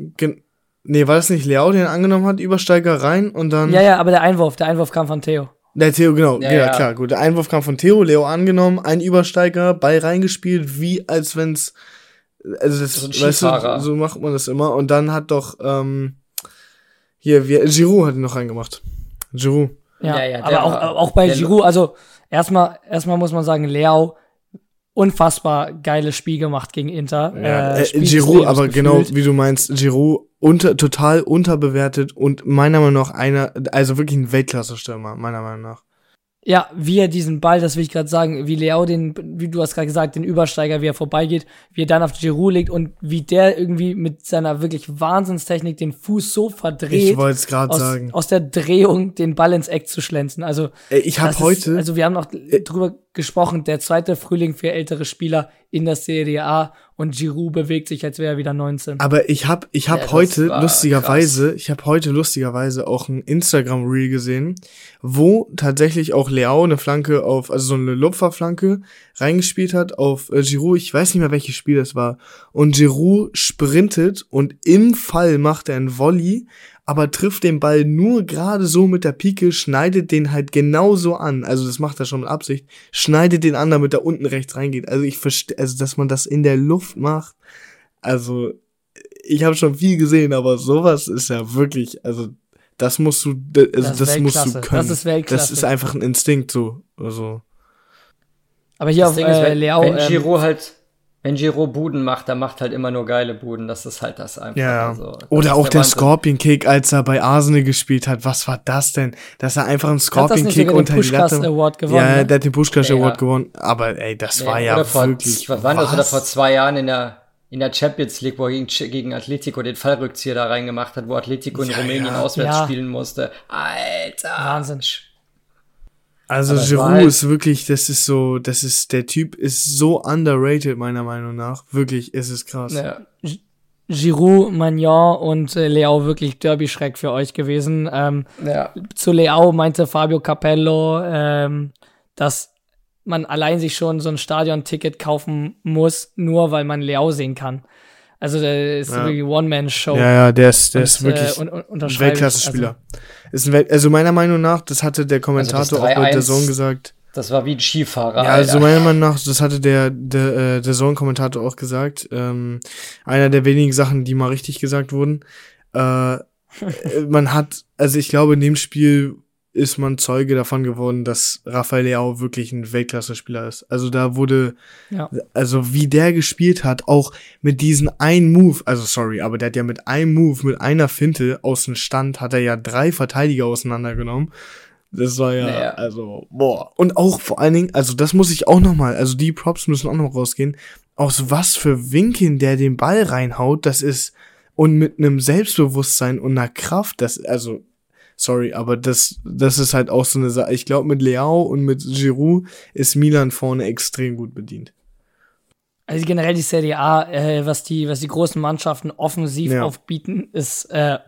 Nee, war das nicht Leao, den angenommen hat, Übersteiger rein und dann. Ja, ja, aber der Einwurf, der Einwurf kam von Theo. Der Theo, genau, ja, ja, klar, gut. Der Einwurf kam von Theo, Leo angenommen, ein Übersteiger, Ball reingespielt, wie als wenn's, also das, so weißt du, so macht man das immer. Und dann hat doch, ähm, Hier, wir, Giroud hat ihn noch reingemacht. Giroud. Ja, Ja, ja, aber auch, auch bei Giroud, also erstmal, erstmal muss man sagen, Leao, unfassbar geiles Spiel gemacht gegen Inter. Ja, äh, des Giroud, aber genau gefühlt. wie du meinst, Giroud unter, total unterbewertet und meiner Meinung nach einer, also wirklich ein Weltklasse-Stürmer, meiner Meinung nach. Ja, wie er diesen Ball, das will ich gerade sagen, wie Leao den, wie du hast gerade gesagt, den Übersteiger, wie er vorbeigeht, wie er dann auf Giroud legt und wie der irgendwie mit seiner wirklich Wahnsinnstechnik den Fuß so verdreht, Ich wollte es gerade aus, sagen. aus der Drehung den Ball ins Eck zu schlänzen. Also ich habe heute, Ist, also wir haben noch drüber gesprochen, der zweite Frühling für ältere Spieler in der Serie A und Giroud bewegt sich, als wäre er wieder 19. aber ich habe ich hab Ja, heute lustigerweise, ich habe heute lustigerweise auch ein Instagram Reel gesehen, wo tatsächlich auch Leao eine Flanke auf, also so eine Lupferflanke reingespielt hat auf äh, Giroud. Ich weiß nicht mehr welches Spiel das war. Und Giroud sprintet und im Fall macht er einen Volley, aber trifft den Ball nur gerade so mit der Pike, schneidet den halt genauso an. Also das macht er schon mit Absicht. Schneidet den an, damit er unten rechts reingeht. Also ich verstehe, also dass man das in der Luft macht. Also ich habe schon viel gesehen, aber sowas ist ja wirklich, also das musst du, also Das das, ist musst du können. Das ist Weltklasse. Das ist einfach ein Instinkt so. Also Aber hier Das auf Ding ist, äh, wenn, Leao, wenn ähm, Giroud halt, wenn Giroud Buden macht, dann macht halt immer nur geile Buden. Das ist halt das einfach. ja. Also, das Oder auch der Wahnsinn. Scorpion Kick, als er bei Arsenal gespielt hat. Was war das denn? Dass er einfach einen Scorpion Kick unter die Latte. Award gewonnen? ja, ne? der hat den Pushkash Ja, ja. Award gewonnen. Aber ey, das Nee, war ja vor, wirklich. Was war das? Oder was? vor zwei Jahren in der, in der Champions League, wo er gegen, gegen Atletico den Fallrückzieher da reingemacht hat, wo Atletico in Ja, Rumänien ja. auswärts Ja. spielen musste. Alter. Wahnsinn. Also Aber Giroud halt- ist wirklich, das ist so, das ist, der Typ ist so underrated, meiner Meinung nach. Wirklich, ist es krass. Ja. Giroud, Magnon und äh, Leao wirklich Derby-Schreck für euch gewesen. Ähm, ja. zu Leao meinte Fabio Capello, ähm, dass man allein sich schon so ein Stadion-Ticket kaufen muss, nur weil man Leao sehen kann. Also der ist Ja. wirklich One-Man-Show. Ja, ja, der ist, der Und, ist wirklich äh. Weltklasse-Spieler. Ist ein Wel also meiner Meinung nach, das hatte der Kommentator auch bei 3-1 der Zone gesagt. Das war wie ein Skifahrer. Ja, also Alter. meiner Meinung nach, das hatte der, der, äh, der Zone-Kommentator auch gesagt. Ähm, einer der wenigen Sachen, die mal richtig gesagt wurden. Äh, <laughs> man hat, also ich glaube, in dem Spiel ist man Zeuge davon geworden, dass Rafael Leao wirklich ein Weltklasse-Spieler ist. Also da wurde, Ja. also wie der gespielt hat, auch mit diesen einen Move, also sorry, aber der hat ja mit einem Move, mit einer Finte aus dem Stand, hat er ja drei Verteidiger auseinandergenommen. Das war ja, Naja. also, boah. Und auch vor allen Dingen, also das muss ich auch noch mal, also die Props müssen auch noch rausgehen, aus was für Winkeln der den Ball reinhaut, das ist, und mit einem Selbstbewusstsein und einer Kraft, das, also, sorry, aber das, das ist halt auch so eine Sache. Ich glaube, mit Leao und mit Giroud ist Milan vorne extrem gut bedient. Also generell die Serie A, äh, was die, was die großen Mannschaften offensiv Ja. aufbieten, ist, äh,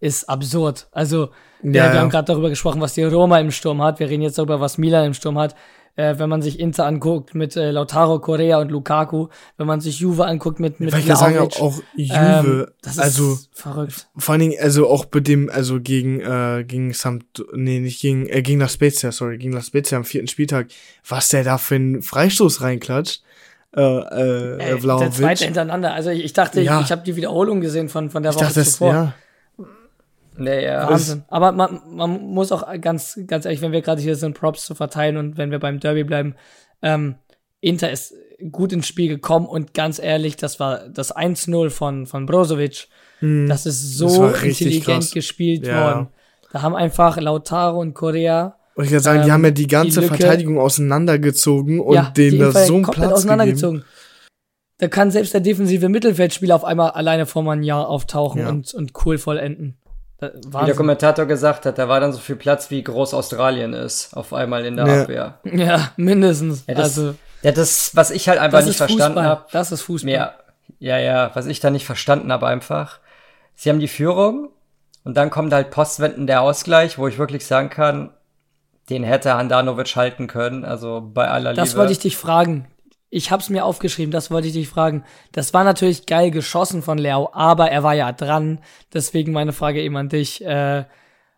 ist absurd. Also Ja, wir ja. haben gerade darüber gesprochen, was die Roma im Sturm hat. Wir reden jetzt darüber, was Milan im Sturm hat. Äh, wenn man sich Inter anguckt mit äh, Lautaro Correa und Lukaku, wenn man sich Juve anguckt mit mit Weil ich ja sagen, Vlahovic, auch Juve, ähm, das ist also verrückt. vor allen Dingen, also auch bei dem, also gegen, äh, gegen Samt, nee, nicht gegen, äh, gegen La Spezia, sorry, gegen La Spezia am vierten Spieltag, was der da für einen Freistoß reinklatscht, äh, äh, Ey, der Vlahovic. zweite hintereinander. Also ich, ich dachte, Ja. ich, ich habe die Wiederholung gesehen von von der ich Woche dachte, das, zuvor. ja, Nee, ja. Wahnsinn. Aber man, man muss auch ganz, ganz ehrlich, wenn wir gerade hier sind, Props zu verteilen und wenn wir beim Derby bleiben, ähm, Inter ist gut ins Spiel gekommen und ganz ehrlich, das war das 1-0 von, von Brozovic. Das ist so Hm. Das intelligent krass. gespielt Ja. worden. Da haben einfach Lautaro und Correa und ich kann sagen, die Ähm, haben ja die ganze die Verteidigung auseinandergezogen und ja, denen die da so einen Platz gegeben. auseinandergezogen. Da kann selbst der defensive Mittelfeldspieler auf einmal alleine vor einem Jahr auftauchen Ja. und, und cool vollenden. Da, Wie der Wahnsinn. Kommentator gesagt hat, da war dann so viel Platz, wie groß Australien ist, auf einmal in der Ja. Abwehr. Ja, mindestens. Ja, das, also, ja, das, was ich halt einfach das nicht verstanden habe. Das ist Fußball. Ja, ja, ja, was ich da nicht verstanden habe einfach. Sie haben die Führung und dann kommt halt postwendend der Ausgleich, wo ich wirklich sagen kann, den hätte Handanovic halten können, also bei aller Das Liebe. wollte ich dich fragen. Ich hab's mir aufgeschrieben, das wollte ich dich fragen. Das war natürlich geil geschossen von Leo, aber er war ja dran. Deswegen meine Frage eben an dich, äh,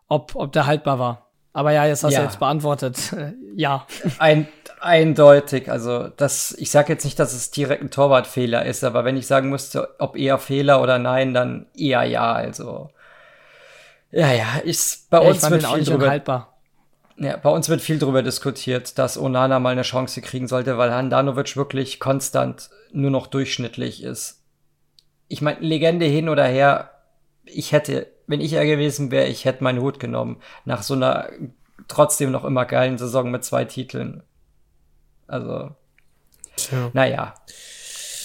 ob, ob der haltbar war. Aber ja, jetzt hast Ja. du jetzt beantwortet. <laughs> ja. Ein, eindeutig, also das, ich sage jetzt nicht, dass es direkt ein Torwartfehler ist, aber wenn ich sagen müsste, ob eher Fehler oder nein, dann eher ja, also Ja, ja, ist bei Ja, uns ich fand wird viel nicht drüber. unhaltbar. Ja, bei uns wird viel drüber diskutiert, dass Onana mal eine Chance kriegen sollte, weil Handanovic wirklich konstant nur noch durchschnittlich ist. Ich meine, Legende hin oder her, ich hätte, wenn ich er gewesen wäre, ich hätte meinen Hut genommen. Nach so einer trotzdem noch immer geilen Saison mit zwei Titeln. Also, Tja. naja.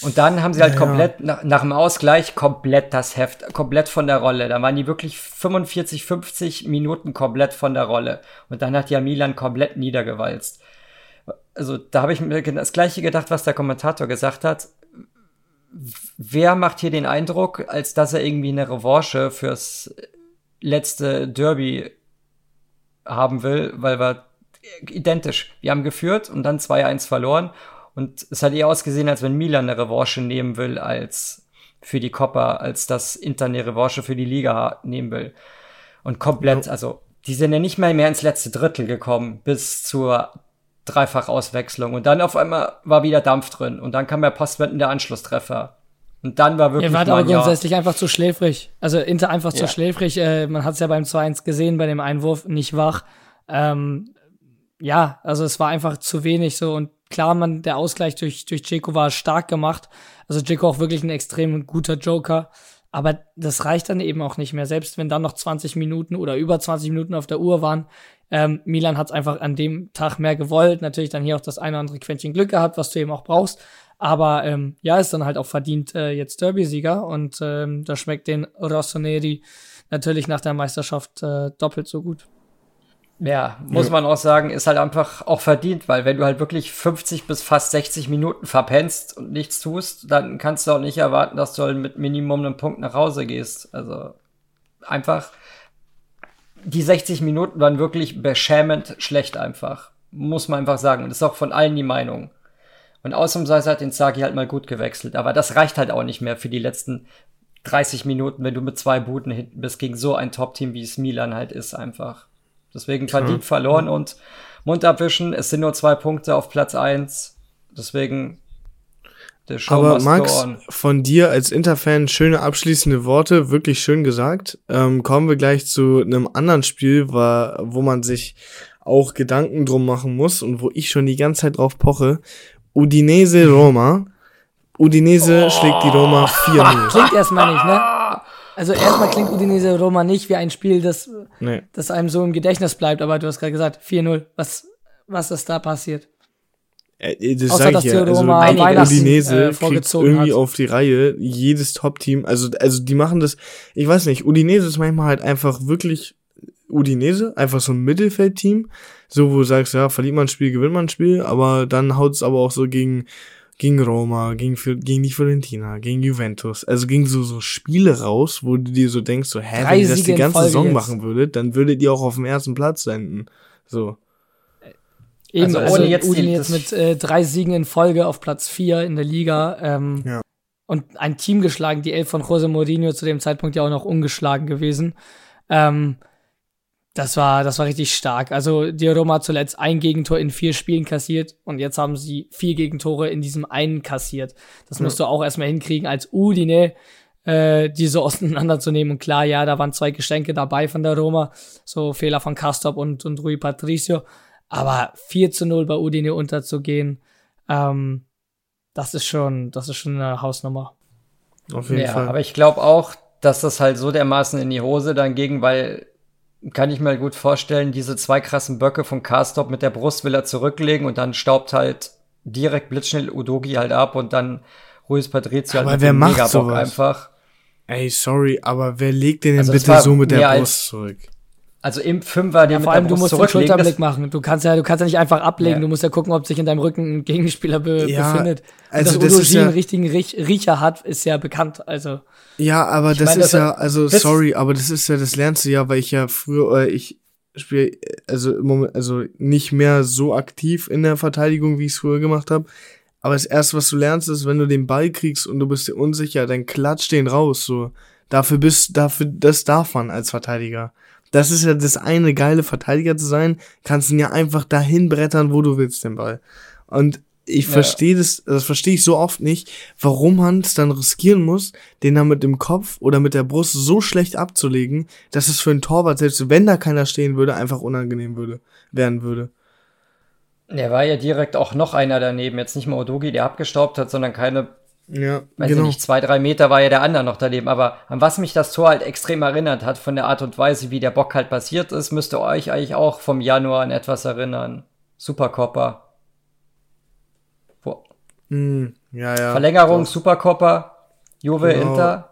Und dann haben sie halt Naja. komplett, nach, nach dem Ausgleich, komplett das Heft, komplett von der Rolle. Da waren die wirklich 45, 50 Minuten komplett von der Rolle. Und dann hat ja Milan komplett niedergewalzt. Also da habe ich mir das gleiche gedacht, was der Kommentator gesagt hat. Wer macht hier den Eindruck, als dass er irgendwie eine Revanche fürs letzte Derby haben will, weil wir identisch. Wir haben geführt und dann 2-1 verloren. Und es hat eher ausgesehen, als wenn Milan eine Revanche nehmen will, als für die Coppa, als dass Inter eine Revanche für die Liga nehmen will. Und komplett, also, die sind ja nicht mehr, mehr ins letzte Drittel gekommen, bis zur Dreifachauswechslung. Und dann auf einmal war wieder Dampf drin. Und dann kam der postwendende Anschlusstreffer. Und dann war wirklich Ihr wart mal aber ein Jahr. grundsätzlich einfach zu schläfrig. Also Inter einfach zu Ja. schläfrig. Äh, man hat es ja beim 2-1 gesehen, bei dem Einwurf nicht wach. Ähm, ja, also es war einfach zu wenig so. Und klar, man, der Ausgleich durch, durch Dzeko war stark gemacht. Also Dzeko auch wirklich ein extrem guter Joker. Aber das reicht dann eben auch nicht mehr. Selbst wenn dann noch 20 Minuten oder über 20 Minuten auf der Uhr waren. Ähm, Milan hat es einfach an dem Tag mehr gewollt. Natürlich dann hier auch das eine oder andere Quäntchen Glück gehabt, was du eben auch brauchst. Aber ähm, ja, ist dann halt auch verdient äh, jetzt Derby-Sieger und ähm, das schmeckt den Rossoneri natürlich nach der Meisterschaft äh, doppelt so gut. Ja, muss man auch sagen, ist halt einfach auch verdient, weil wenn du halt wirklich 50 bis fast 60 Minuten verpennst und nichts tust, dann kannst du auch nicht erwarten, dass du halt mit Minimum einem Punkt nach Hause gehst. Also einfach, die 60 Minuten waren wirklich beschämend schlecht einfach. Muss man einfach sagen. Und das ist auch von allen die Meinung. Und ausnahmsweise hat den Zagi halt mal gut gewechselt. Aber das reicht halt auch nicht mehr für die letzten 30 Minuten, wenn du mit zwei Buden hinten bist gegen so ein Top-Team, wie es Milan halt ist einfach. Deswegen verdient verloren und Mund abwischen. Es sind nur zwei Punkte auf Platz eins. Deswegen der Show Aber Max, von dir als Interfan schöne abschließende Worte, wirklich schön gesagt. Ähm, kommen wir gleich zu einem anderen Spiel, war, wo man sich auch Gedanken drum machen muss und wo ich schon die ganze Zeit drauf poche. Udinese Roma. Udinese schlägt die Roma <laughs> 4-0. Klingt erstmal nicht, ne? Also erstmal klingt Udinese Roma nicht wie ein Spiel, das, Nee. das einem so im Gedächtnis bleibt, aber du hast gerade gesagt, 4-0. Was, was ist da passiert? Äh, Das Außer, dass ja. Also Udinese äh, vorgezogen irgendwie hat. auf die Reihe. Jedes Top-Team, also, also die machen das, ich weiß nicht, Udinese ist manchmal halt einfach wirklich Udinese, einfach so ein Mittelfeldteam, so wo du sagst, ja, verliert man ein Spiel, gewinnt man ein Spiel, aber dann haut es aber auch so gegen, gegen Roma, gegen, gegen die Fiorentina, gegen Juventus, also gegen so, so Spiele raus, wo du dir so denkst, so, hä, Drei wenn ihr das die ganze Folge Saison jetzt. machen würdet, dann würdet ihr auch auf dem ersten Platz enden. So. Eben, Also also, ohne jetzt die- Udine jetzt mit äh, drei Siegen in Folge auf Platz vier in der Liga. Ähm, Ja. Und ein Team geschlagen, die Elf von Jose Mourinho zu dem Zeitpunkt ja auch noch ungeschlagen gewesen. Ähm, das war, das war richtig stark. Also die Roma hat zuletzt ein Gegentor in vier Spielen kassiert und jetzt haben sie vier Gegentore in diesem einen kassiert. Das musst du auch erstmal hinkriegen als Udine, äh, die so <laughs> auseinanderzunehmen. Und klar, ja, da waren zwei Geschenke dabei von der Roma. So Fehler von Castop und, und Rui Patricio. Aber 4 zu 0 bei Udine unterzugehen, ähm, das ist schon, das ist schon eine Hausnummer. Auf jeden Ja, Fall. aber ich glaube auch, dass das halt so dermaßen in die Hose dann ging, weil kann ich mir gut vorstellen, diese zwei krassen Böcke von Carstop mit der Brust will er zurücklegen und dann staubt halt direkt blitzschnell Udogi halt ab und dann Ruiz Patricio Aber halt wer macht Megabock sowas? einfach. Ey, sorry, aber wer legt denn, denn Also bitte so mit der Brust zurück? Also im Fünfer, den Ja, vor allem, du musst den Schulterblick das, machen. Du kannst ja, du kannst ja nicht einfach ablegen. Ja. Du musst ja gucken, ob sich in deinem Rücken ein Gegenspieler be Ja, befindet. Und also dass das Udo ja- einen richtigen Riech Riecher hat, ist ja bekannt. Also, Ja, aber das meine, ist ja, also sorry, aber das ist ja, das lernst du ja, weil ich ja früher, äh, ich spiele, also im Moment, also nicht mehr so aktiv in der Verteidigung, wie ich es früher gemacht habe. Aber das erste, was du lernst, ist, wenn du den Ball kriegst und du bist dir unsicher, dann klatsch den raus. So, dafür bist, dafür, das darf man als Verteidiger. Das ist ja das eine geile Verteidiger zu sein, kannst ihn ja einfach dahin brettern, wo du willst, den Ball. Und ich Ja. verstehe das, das verstehe ich so oft nicht, warum man es dann riskieren muss, den dann mit dem Kopf oder mit der Brust so schlecht abzulegen, dass es für einen Torwart, selbst wenn da keiner stehen würde, einfach unangenehm würde, werden würde. Der war ja direkt auch noch einer daneben. Jetzt nicht mal Odogi, der abgestaubt hat, sondern keine, Ja, weiß genau. ich nicht, zwei, drei Meter war ja der andere noch daneben. Aber an was mich das Tor halt extrem erinnert hat, von der Art und Weise, wie der Bock halt passiert ist, müsste euch eigentlich auch vom Januar an etwas erinnern. Supercopper. Wo- Hm, ja, ja. Verlängerung, Doch. Supercopper, Juve, Genau. Inter.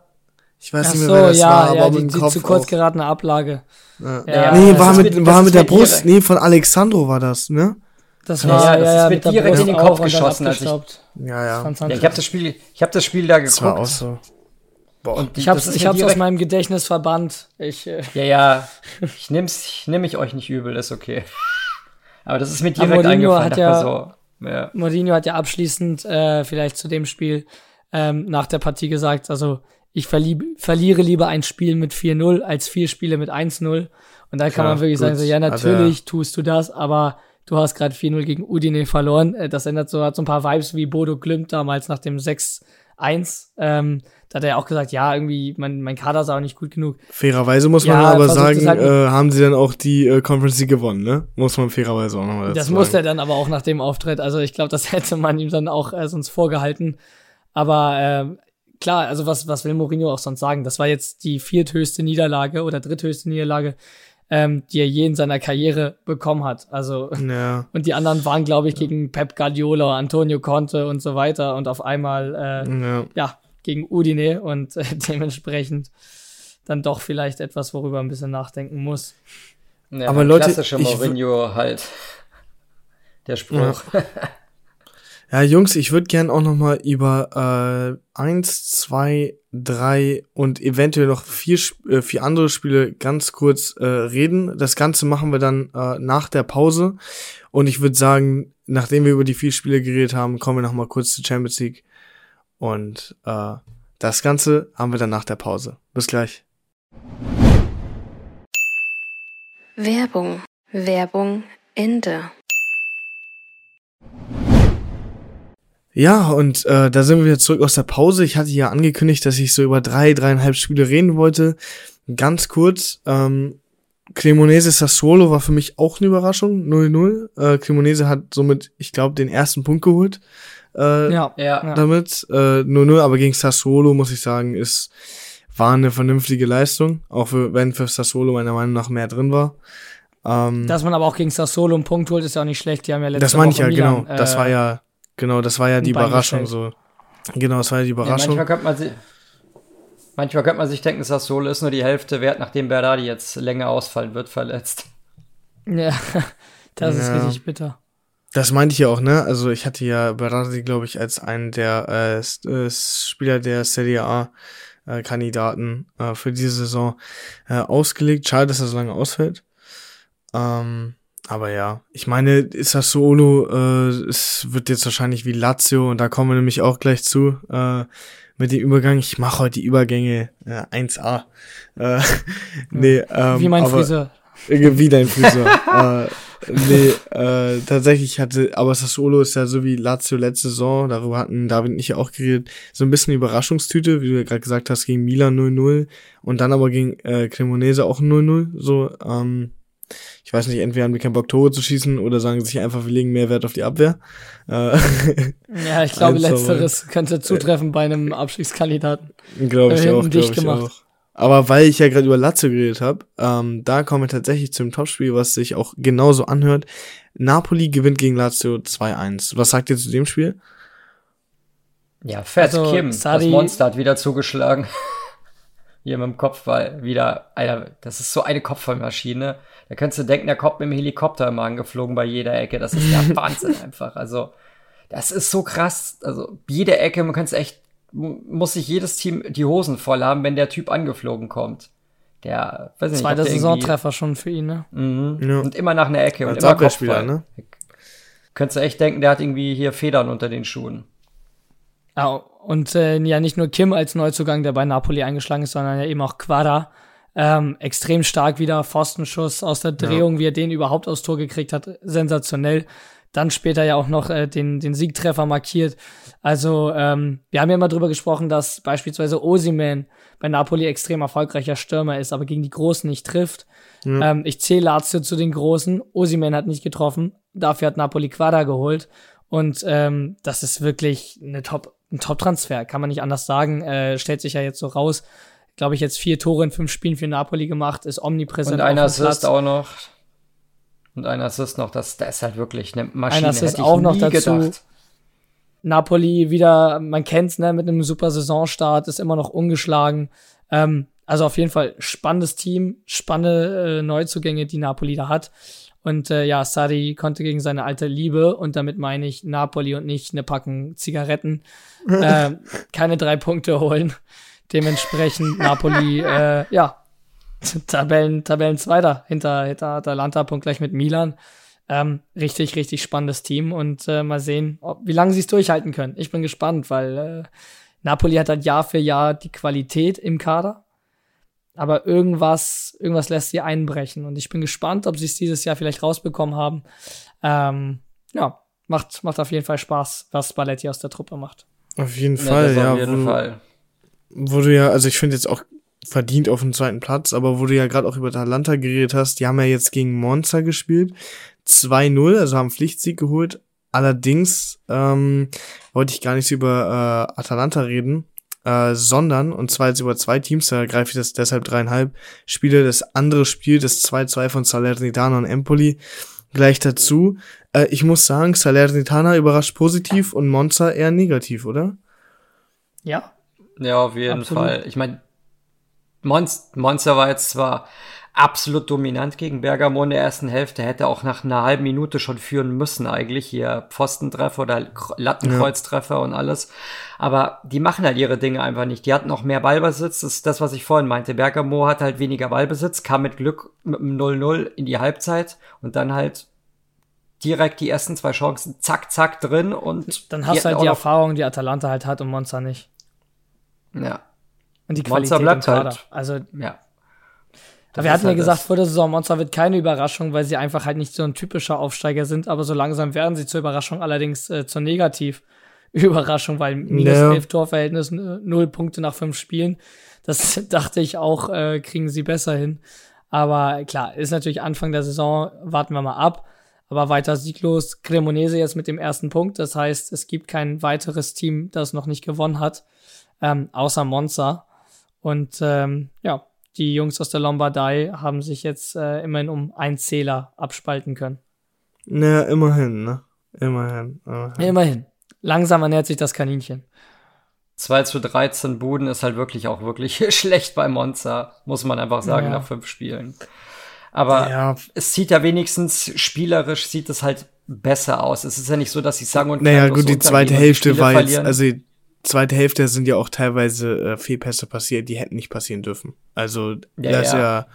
Ich weiß Ach nicht mehr, so, wer das ja, war, ja, aber die, mit dem die Kopf zu kurz auch. geratene Ablage. Ja. Ja, nee, war mit, mit- war mit der Brust. direkt- Nee, von Alexandro war das, ne? Das war ja, ja, das ja, ist mir direkt Brust in den Kopf geschossen, als ich-. Ja, ja. Ja, ich habe das Spiel, ich habe das Spiel da Das war auch geguckt. so. Boah. Und die- Ich ist ich hab's aus meinem Gedächtnis verbannt. Ich, äh, Ja, ja, <laughs> ich nehm's, ich nehme ich euch nicht übel, ist okay. <laughs> Aber das ist mir direkt Mourinho eingefallen. hat ja- so, ja. Mourinho hat ja abschließend äh, vielleicht zu dem Spiel ähm, nach der Partie gesagt, also ich verlieb, verliere lieber ein Spiel mit 4-0 als vier Spiele mit 1-0. Und da kann man wirklich gut. sagen, so, ja, er- natürlich tust du das, aber du hast gerade 4-0 gegen Udine verloren. Äh, Das ändert so, hat so ein paar Vibes wie Bodo Glimt damals nach dem 6-1. Ähm, da hat er auch gesagt, ja, irgendwie, mein, mein Kader ist auch nicht gut genug. Fairerweise muss man Ja, aber sagen, halt- äh, haben sie dann auch die äh, Conference League gewonnen, ne? Muss man fairerweise auch nochmal Das dazu musste sagen. er dann aber auch nach dem Auftritt. Also ich glaube, das <laughs> hätte man ihm dann auch äh, sonst vorgehalten. Aber ähm, klar, also was, was will Mourinho auch sonst sagen? Das war jetzt die vierthöchste Niederlage oder dritthöchste Niederlage, ähm, die er je in seiner Karriere bekommen hat. Also <laughs> Ja. und die anderen waren, glaube ich, gegen Pep Guardiola, Antonio Conte und so weiter und auf einmal äh, ja. ja gegen Udine und äh, <laughs> dementsprechend dann doch vielleicht etwas, worüber ein bisschen nachdenken muss. ja Aber Leute, klassische ich w- Mourinho halt. Der Spruch. <laughs> Ja, Jungs, ich würde gern auch noch mal über äh, eins, zwei, drei und eventuell noch vier, äh, vier andere Spiele ganz kurz äh, reden. Das Ganze machen wir dann äh, nach der Pause. Und ich würde sagen, nachdem wir über die vier Spiele geredet haben, kommen wir noch mal kurz zur Champions League. Und äh, das Ganze haben wir dann nach der Pause. Bis gleich. Werbung, Werbung, Ende. Ja, und äh, da sind wir wieder zurück aus der Pause. Ich hatte ja angekündigt, dass ich so über drei, dreieinhalb Spiele reden wollte. Ganz kurz, ähm, Cremonese Sassuolo war für mich auch eine Überraschung, 0-0. Äh, Cremonese hat somit, ich glaube, den ersten Punkt geholt äh, Ja, Ja. damit. Äh, 0-0, aber gegen Sassuolo, muss ich sagen, ist war eine vernünftige Leistung, auch für, wenn für Sassuolo meiner Meinung nach mehr drin war. Ähm, Dass man aber auch gegen Sassuolo einen Punkt holt, ist ja auch nicht schlecht. Die haben ja letzte das meine ich ja, Milan, genau. Das äh, war ja, genau, das war ja die Überraschung so. Genau, das war ja die Ja, Überraschung. manchmal könnte man sich, manchmal könnte man sich denken, Sassuolo ist nur die Hälfte wert, nachdem Berardi jetzt länger ausfallen wird, verletzt. Ja, <laughs> das ist Ja. richtig bitter. Das meinte ich ja auch, ne? Also ich hatte ja Berardi, glaube ich, als einen der äh, äh, Spieler der Serie A äh, Kandidaten äh, für diese Saison äh, ausgelegt. Schade, dass er so lange ausfällt. Ähm, aber ja, ich meine, ist das Solo, äh, es wird jetzt wahrscheinlich wie Lazio und da kommen wir nämlich auch gleich zu äh, mit dem Übergang. Ich mache heute die Übergänge äh, 1A. Äh, <laughs> nee, ähm, Wie mein aber, Friseur. äh, Wie dein Friseur. <laughs> äh, nee, äh, tatsächlich hatte, aber Sassuolo ist ja so wie Lazio letzte Saison, darüber hatten David und ich auch geredet, so ein bisschen Überraschungstüte, wie du ja gerade gesagt hast, gegen Milan 0-0 und dann aber gegen äh, Cremonese auch 0-0, so, ähm, ich weiß nicht, entweder haben die keinen Bock, Tore zu schießen oder sagen sich einfach, wir legen mehr Wert auf die Abwehr. Äh, Ja, ich glaube, <laughs> letzteres könnte zutreffen bei einem Abstiegskandidaten. Glaube ich Äh, auch, hinten glaube dicht ich gemacht. auch. Aber weil ich ja gerade über Lazio geredet habe, ähm, da kommen wir tatsächlich zum Topspiel, was sich auch genauso anhört. Napoli gewinnt gegen Lazio 2-1. Was sagt ihr zu dem Spiel? Ja, fett, Also, Kim, Sadi- das Monster hat wieder zugeschlagen. Hier mit dem Kopfball wieder, Alter, das ist so eine Kopfballmaschine. Da könntest du denken, der kommt mit dem Helikopter immer angeflogen bei jeder Ecke. Das ist der <laughs> Wahnsinn einfach. Also, das ist so krass. Also, jede Ecke, man könnte es echt, mu- muss sich jedes Team die Hosen voll haben, wenn der Typ angeflogen kommt. Der, weiß nicht, Zweiter Saisontreffer schon für ihn, ne? Mhm. Ja. Und immer nach einer Ecke und Als immer Abwehrspieler, Kopfball. ne? Könntest du echt denken, der hat irgendwie hier Federn unter den Schuhen. Ja, und äh, ja, nicht nur Kim als Neuzugang, der bei Napoli eingeschlagen ist, sondern ja eben auch Quadra. Ähm, extrem stark wieder, Pfostenschuss aus der Drehung, wie er den überhaupt aufs Tor gekriegt hat, sensationell. dann später ja auch noch äh, den, den Siegtreffer markiert. Also ähm, wir haben ja immer drüber gesprochen, dass beispielsweise Osiman bei Napoli extrem erfolgreicher Stürmer ist, aber gegen die Großen nicht trifft. Mhm. Ähm, ich zähle Lazio zu den Großen. Osiman hat nicht getroffen. Dafür hat Napoli Quadra geholt. Und ähm, das ist wirklich eine Top, ein Top-Transfer, kann man nicht anders sagen. Äh, stellt sich ja jetzt so raus. Glaube ich, jetzt vier Tore in fünf Spielen für Napoli gemacht, ist omnipräsent. Und einer Assist auch noch. Und ein Assist noch, das, das ist halt wirklich eine Maschine. Ein Assist auch noch dazu. Gedacht. Napoli wieder, man kennt's, ne, mit einem super Saisonstart, ist immer noch ungeschlagen. Ähm, also auf jeden Fall spannendes Team, spannende äh, Neuzugänge, die Napoli da hat. Und äh, ja, Sadi konnte gegen seine alte Liebe, und damit meine ich Napoli und nicht eine Packung Zigaretten, <laughs> äh, keine drei Punkte holen. Dementsprechend <laughs> Napoli, äh, ja, Tabellen, Tabellen Zweiter hinter, hinter Atalanta, Punkt gleich mit Milan. Ähm, richtig, richtig spannendes Team und äh, mal sehen, ob, wie lange sie es durchhalten können. Ich bin gespannt, weil äh, Napoli hat halt Jahr für Jahr die Qualität im Kader, aber irgendwas, irgendwas lässt sie einbrechen und ich bin gespannt, ob sie es dieses Jahr vielleicht rausbekommen haben. Ähm, ja, macht, macht auf jeden Fall Spaß, was Balletti aus der Truppe macht. Auf jeden Fall, ja. Auf jeden wo, Fall. Wo du ja, also ich finde jetzt auch verdient auf dem zweiten Platz, aber wo du ja gerade auch über Atalanta geredet hast, die haben ja jetzt gegen Monza gespielt. 2-0, also haben Pflichtsieg geholt. Allerdings ähm, wollte ich gar nicht über äh, Atalanta reden, äh, sondern, und zwar jetzt über zwei Teams, da greife ich das deshalb dreieinhalb Spiele, das andere Spiel, das 2-2 von Salernitana und Empoli, gleich dazu. Äh, ich muss sagen, Salernitana überrascht positiv und Monza eher negativ, oder? Ja. Ja, auf jeden Absolut. Fall. Ich meine, Monster war jetzt zwar absolut dominant gegen Bergamo in der ersten Hälfte, hätte auch nach einer halben Minute schon führen müssen eigentlich, hier Pfostentreffer oder Lattenkreuztreffer ja. und alles. Aber die machen halt ihre Dinge einfach nicht. Die hatten auch mehr Ballbesitz, das ist das, was ich vorhin meinte. Bergamo hat halt weniger Ballbesitz, kam mit Glück mit einem 0-0 in die Halbzeit und dann halt direkt die ersten zwei Chancen zack, zack drin und dann hast du halt die Erfahrung, die Atalanta halt hat und Monza nicht. Ja. Und die Qualität Monster bleibt halt. Also, ja. Aber wir hatten ja halt gesagt, vor der Saison, Monster wird keine Überraschung, weil sie einfach halt nicht so ein typischer Aufsteiger sind, aber so langsam werden sie zur Überraschung, allerdings äh, zur Negativ. Überraschung, weil minus ja. elf Torverhältnis, null Punkte nach fünf Spielen. Das <laughs> dachte ich auch, äh, kriegen sie besser hin. Aber klar, ist natürlich Anfang der Saison, warten wir mal ab. Aber weiter sieglos. Cremonese jetzt mit dem ersten Punkt. Das heißt, es gibt kein weiteres Team, das noch nicht gewonnen hat, ähm, außer Monza. Und ähm, ja, die Jungs aus der Lombardei haben sich jetzt äh, immerhin um einen Zähler abspalten können. Naja, immerhin, ne? Immerhin, immerhin. Immerhin. Langsam ernährt sich das Kaninchen. 2 zu 13 Buden ist halt wirklich auch wirklich <laughs> schlecht bei Monza, muss man einfach sagen, ja. nach fünf Spielen. Aber ja. es sieht ja wenigstens spielerisch, sieht es halt besser aus. Es ist ja nicht so, dass sie sagen und Naja, gut, die zweite Hälfte war jetzt, also zweite Hälfte sind ja auch teilweise äh, Fehlpässe passiert, die hätten nicht passieren dürfen. Also, ja, das ja. ja.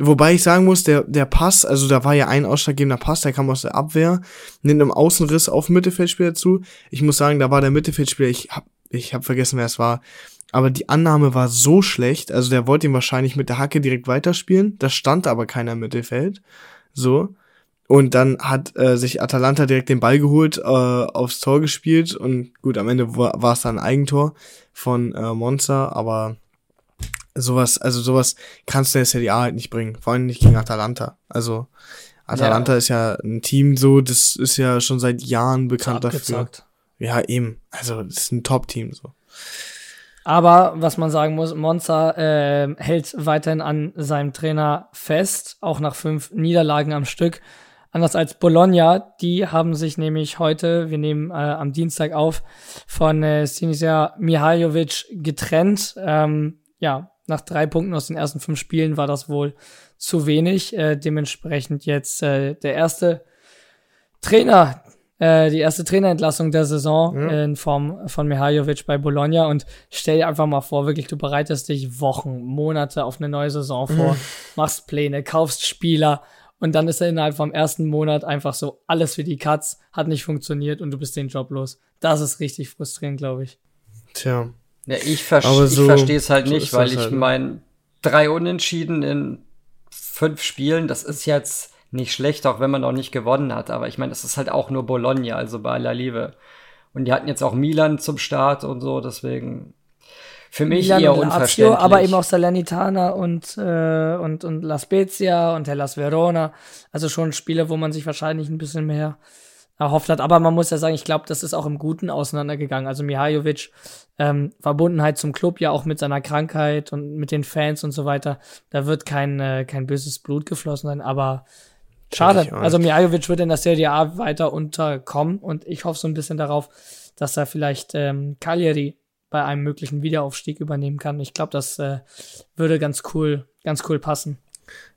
Wobei ich sagen muss, der, der Pass, also da war ja ein ausschlaggebender Pass, der kam aus der Abwehr, nimmt einem Außenriss auf Mittelfeldspieler zu. Ich muss sagen, da war der Mittelfeldspieler, ich hab, ich hab vergessen, wer es war. Aber die Annahme war so schlecht, also der wollte ihn wahrscheinlich mit der Hacke direkt weiterspielen. Da stand aber keiner im Mittelfeld. So. Und dann hat äh, sich Atalanta direkt den Ball geholt, äh, aufs Tor gespielt und gut, am Ende war es dann ein Eigentor von äh, Monza, aber sowas, also sowas kannst du in der Serie A halt nicht bringen, vor allem nicht gegen Atalanta. Also Atalanta ja. ist ja ein Team so, das ist ja schon seit Jahren bekannt dafür. Ja, eben. Also das ist ein Top-Team so. Aber was man sagen muss, Monza äh, hält weiterhin an seinem Trainer fest, auch nach fünf Niederlagen am Stück. Anders als Bologna, die haben sich nämlich heute, wir nehmen äh, am Dienstag auf, von äh, Sinisa Mihajlovic getrennt. Ähm, ja, nach drei Punkten aus den ersten fünf Spielen war das wohl zu wenig. Äh, dementsprechend jetzt äh, der erste Trainer, äh, die erste Trainerentlassung der Saison ja. in Form von Mihajlovic bei Bologna. Und stell dir einfach mal vor, wirklich, du bereitest dich Wochen, Monate auf eine neue Saison vor, mhm. machst Pläne, kaufst Spieler und dann ist er innerhalb vom ersten Monat einfach so alles für die Katz, hat nicht funktioniert und du bist den Job los. Das ist richtig frustrierend, glaube ich. Tja. Ja, ich, ver so, ich verstehe es halt so nicht, weil ich halt, ne? mein, drei Unentschieden in fünf Spielen, das ist jetzt nicht schlecht, auch wenn man noch nicht gewonnen hat. Aber ich meine, es ist halt auch nur Bologna, also bei aller Liebe. Und die hatten jetzt auch Milan zum Start und so, deswegen für mich Milan eher und unverständlich. Lazio, aber eben auch Salernitana und, äh, und, und La Spezia und Hellas Verona. Also schon Spiele, wo man sich wahrscheinlich ein bisschen mehr erhofft hat. Aber man muss ja sagen, ich glaube, das ist auch im Guten auseinandergegangen. Also Mihajovic, ähm, Verbundenheit zum Club, ja auch mit seiner Krankheit und mit den Fans und so weiter. Da wird kein, äh, kein böses Blut geflossen sein, aber schade. Also Mihajovic wird in der Serie A weiter unterkommen und ich hoffe so ein bisschen darauf, dass er vielleicht ähm, Cagliari bei einem möglichen Wiederaufstieg übernehmen kann. Ich glaube, das äh, würde ganz cool, ganz cool passen.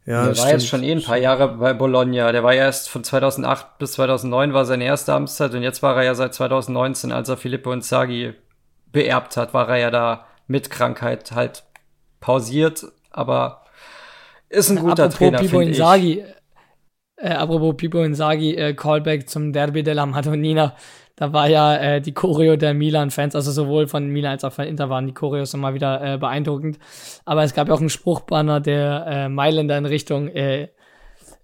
Ja, der war stimmt. jetzt schon eh ein paar Jahre bei Bologna. Der war erst von 2008 bis 2009 war seine erste Amtszeit und jetzt war er ja seit 2019, als er Filippo Inzaghi beerbt hat, war er ja da mit Krankheit halt pausiert, aber ist ein guter apropos Trainer, Pipo Inzaghi, äh, apropos Pipo Inzaghi, äh, Callback zum Derby della Madonnina. Da war ja äh, die Choreo der Milan-Fans, also sowohl von Milan als auch von Inter waren die Choreos immer wieder äh, beeindruckend. Aber es gab ja auch einen Spruchbanner der äh, Mailänder in Richtung äh,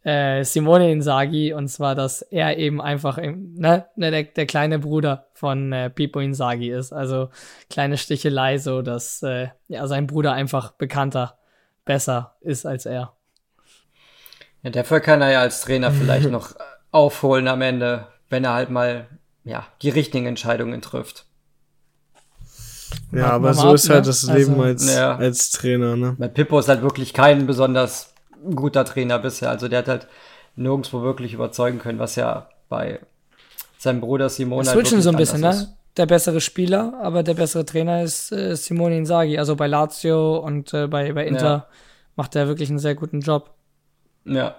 äh, Simone Inzaghi, und zwar, dass er eben einfach ne, ne, der, der kleine Bruder von äh, Pippo Inzaghi ist. Also kleine Stichelei, so dass äh, ja, sein Bruder einfach bekannter, besser ist als er. Ja, dafür kann er ja als Trainer vielleicht <laughs> noch aufholen am Ende, wenn er halt mal ja, die richtigen Entscheidungen trifft. Ja, aber so ab, ist halt ne? das Leben also, als, ja. als Trainer, ne? Bei Pippo ist halt wirklich kein besonders guter Trainer bisher. Also der hat halt nirgendwo wirklich überzeugen können, was ja bei seinem Bruder Simone das halt switchen so ein bisschen, ne? Der bessere Spieler, aber der bessere Trainer ist äh, Simone Inzaghi. Also bei Lazio und äh, bei, bei Inter ja. macht er wirklich einen sehr guten Job. Ja,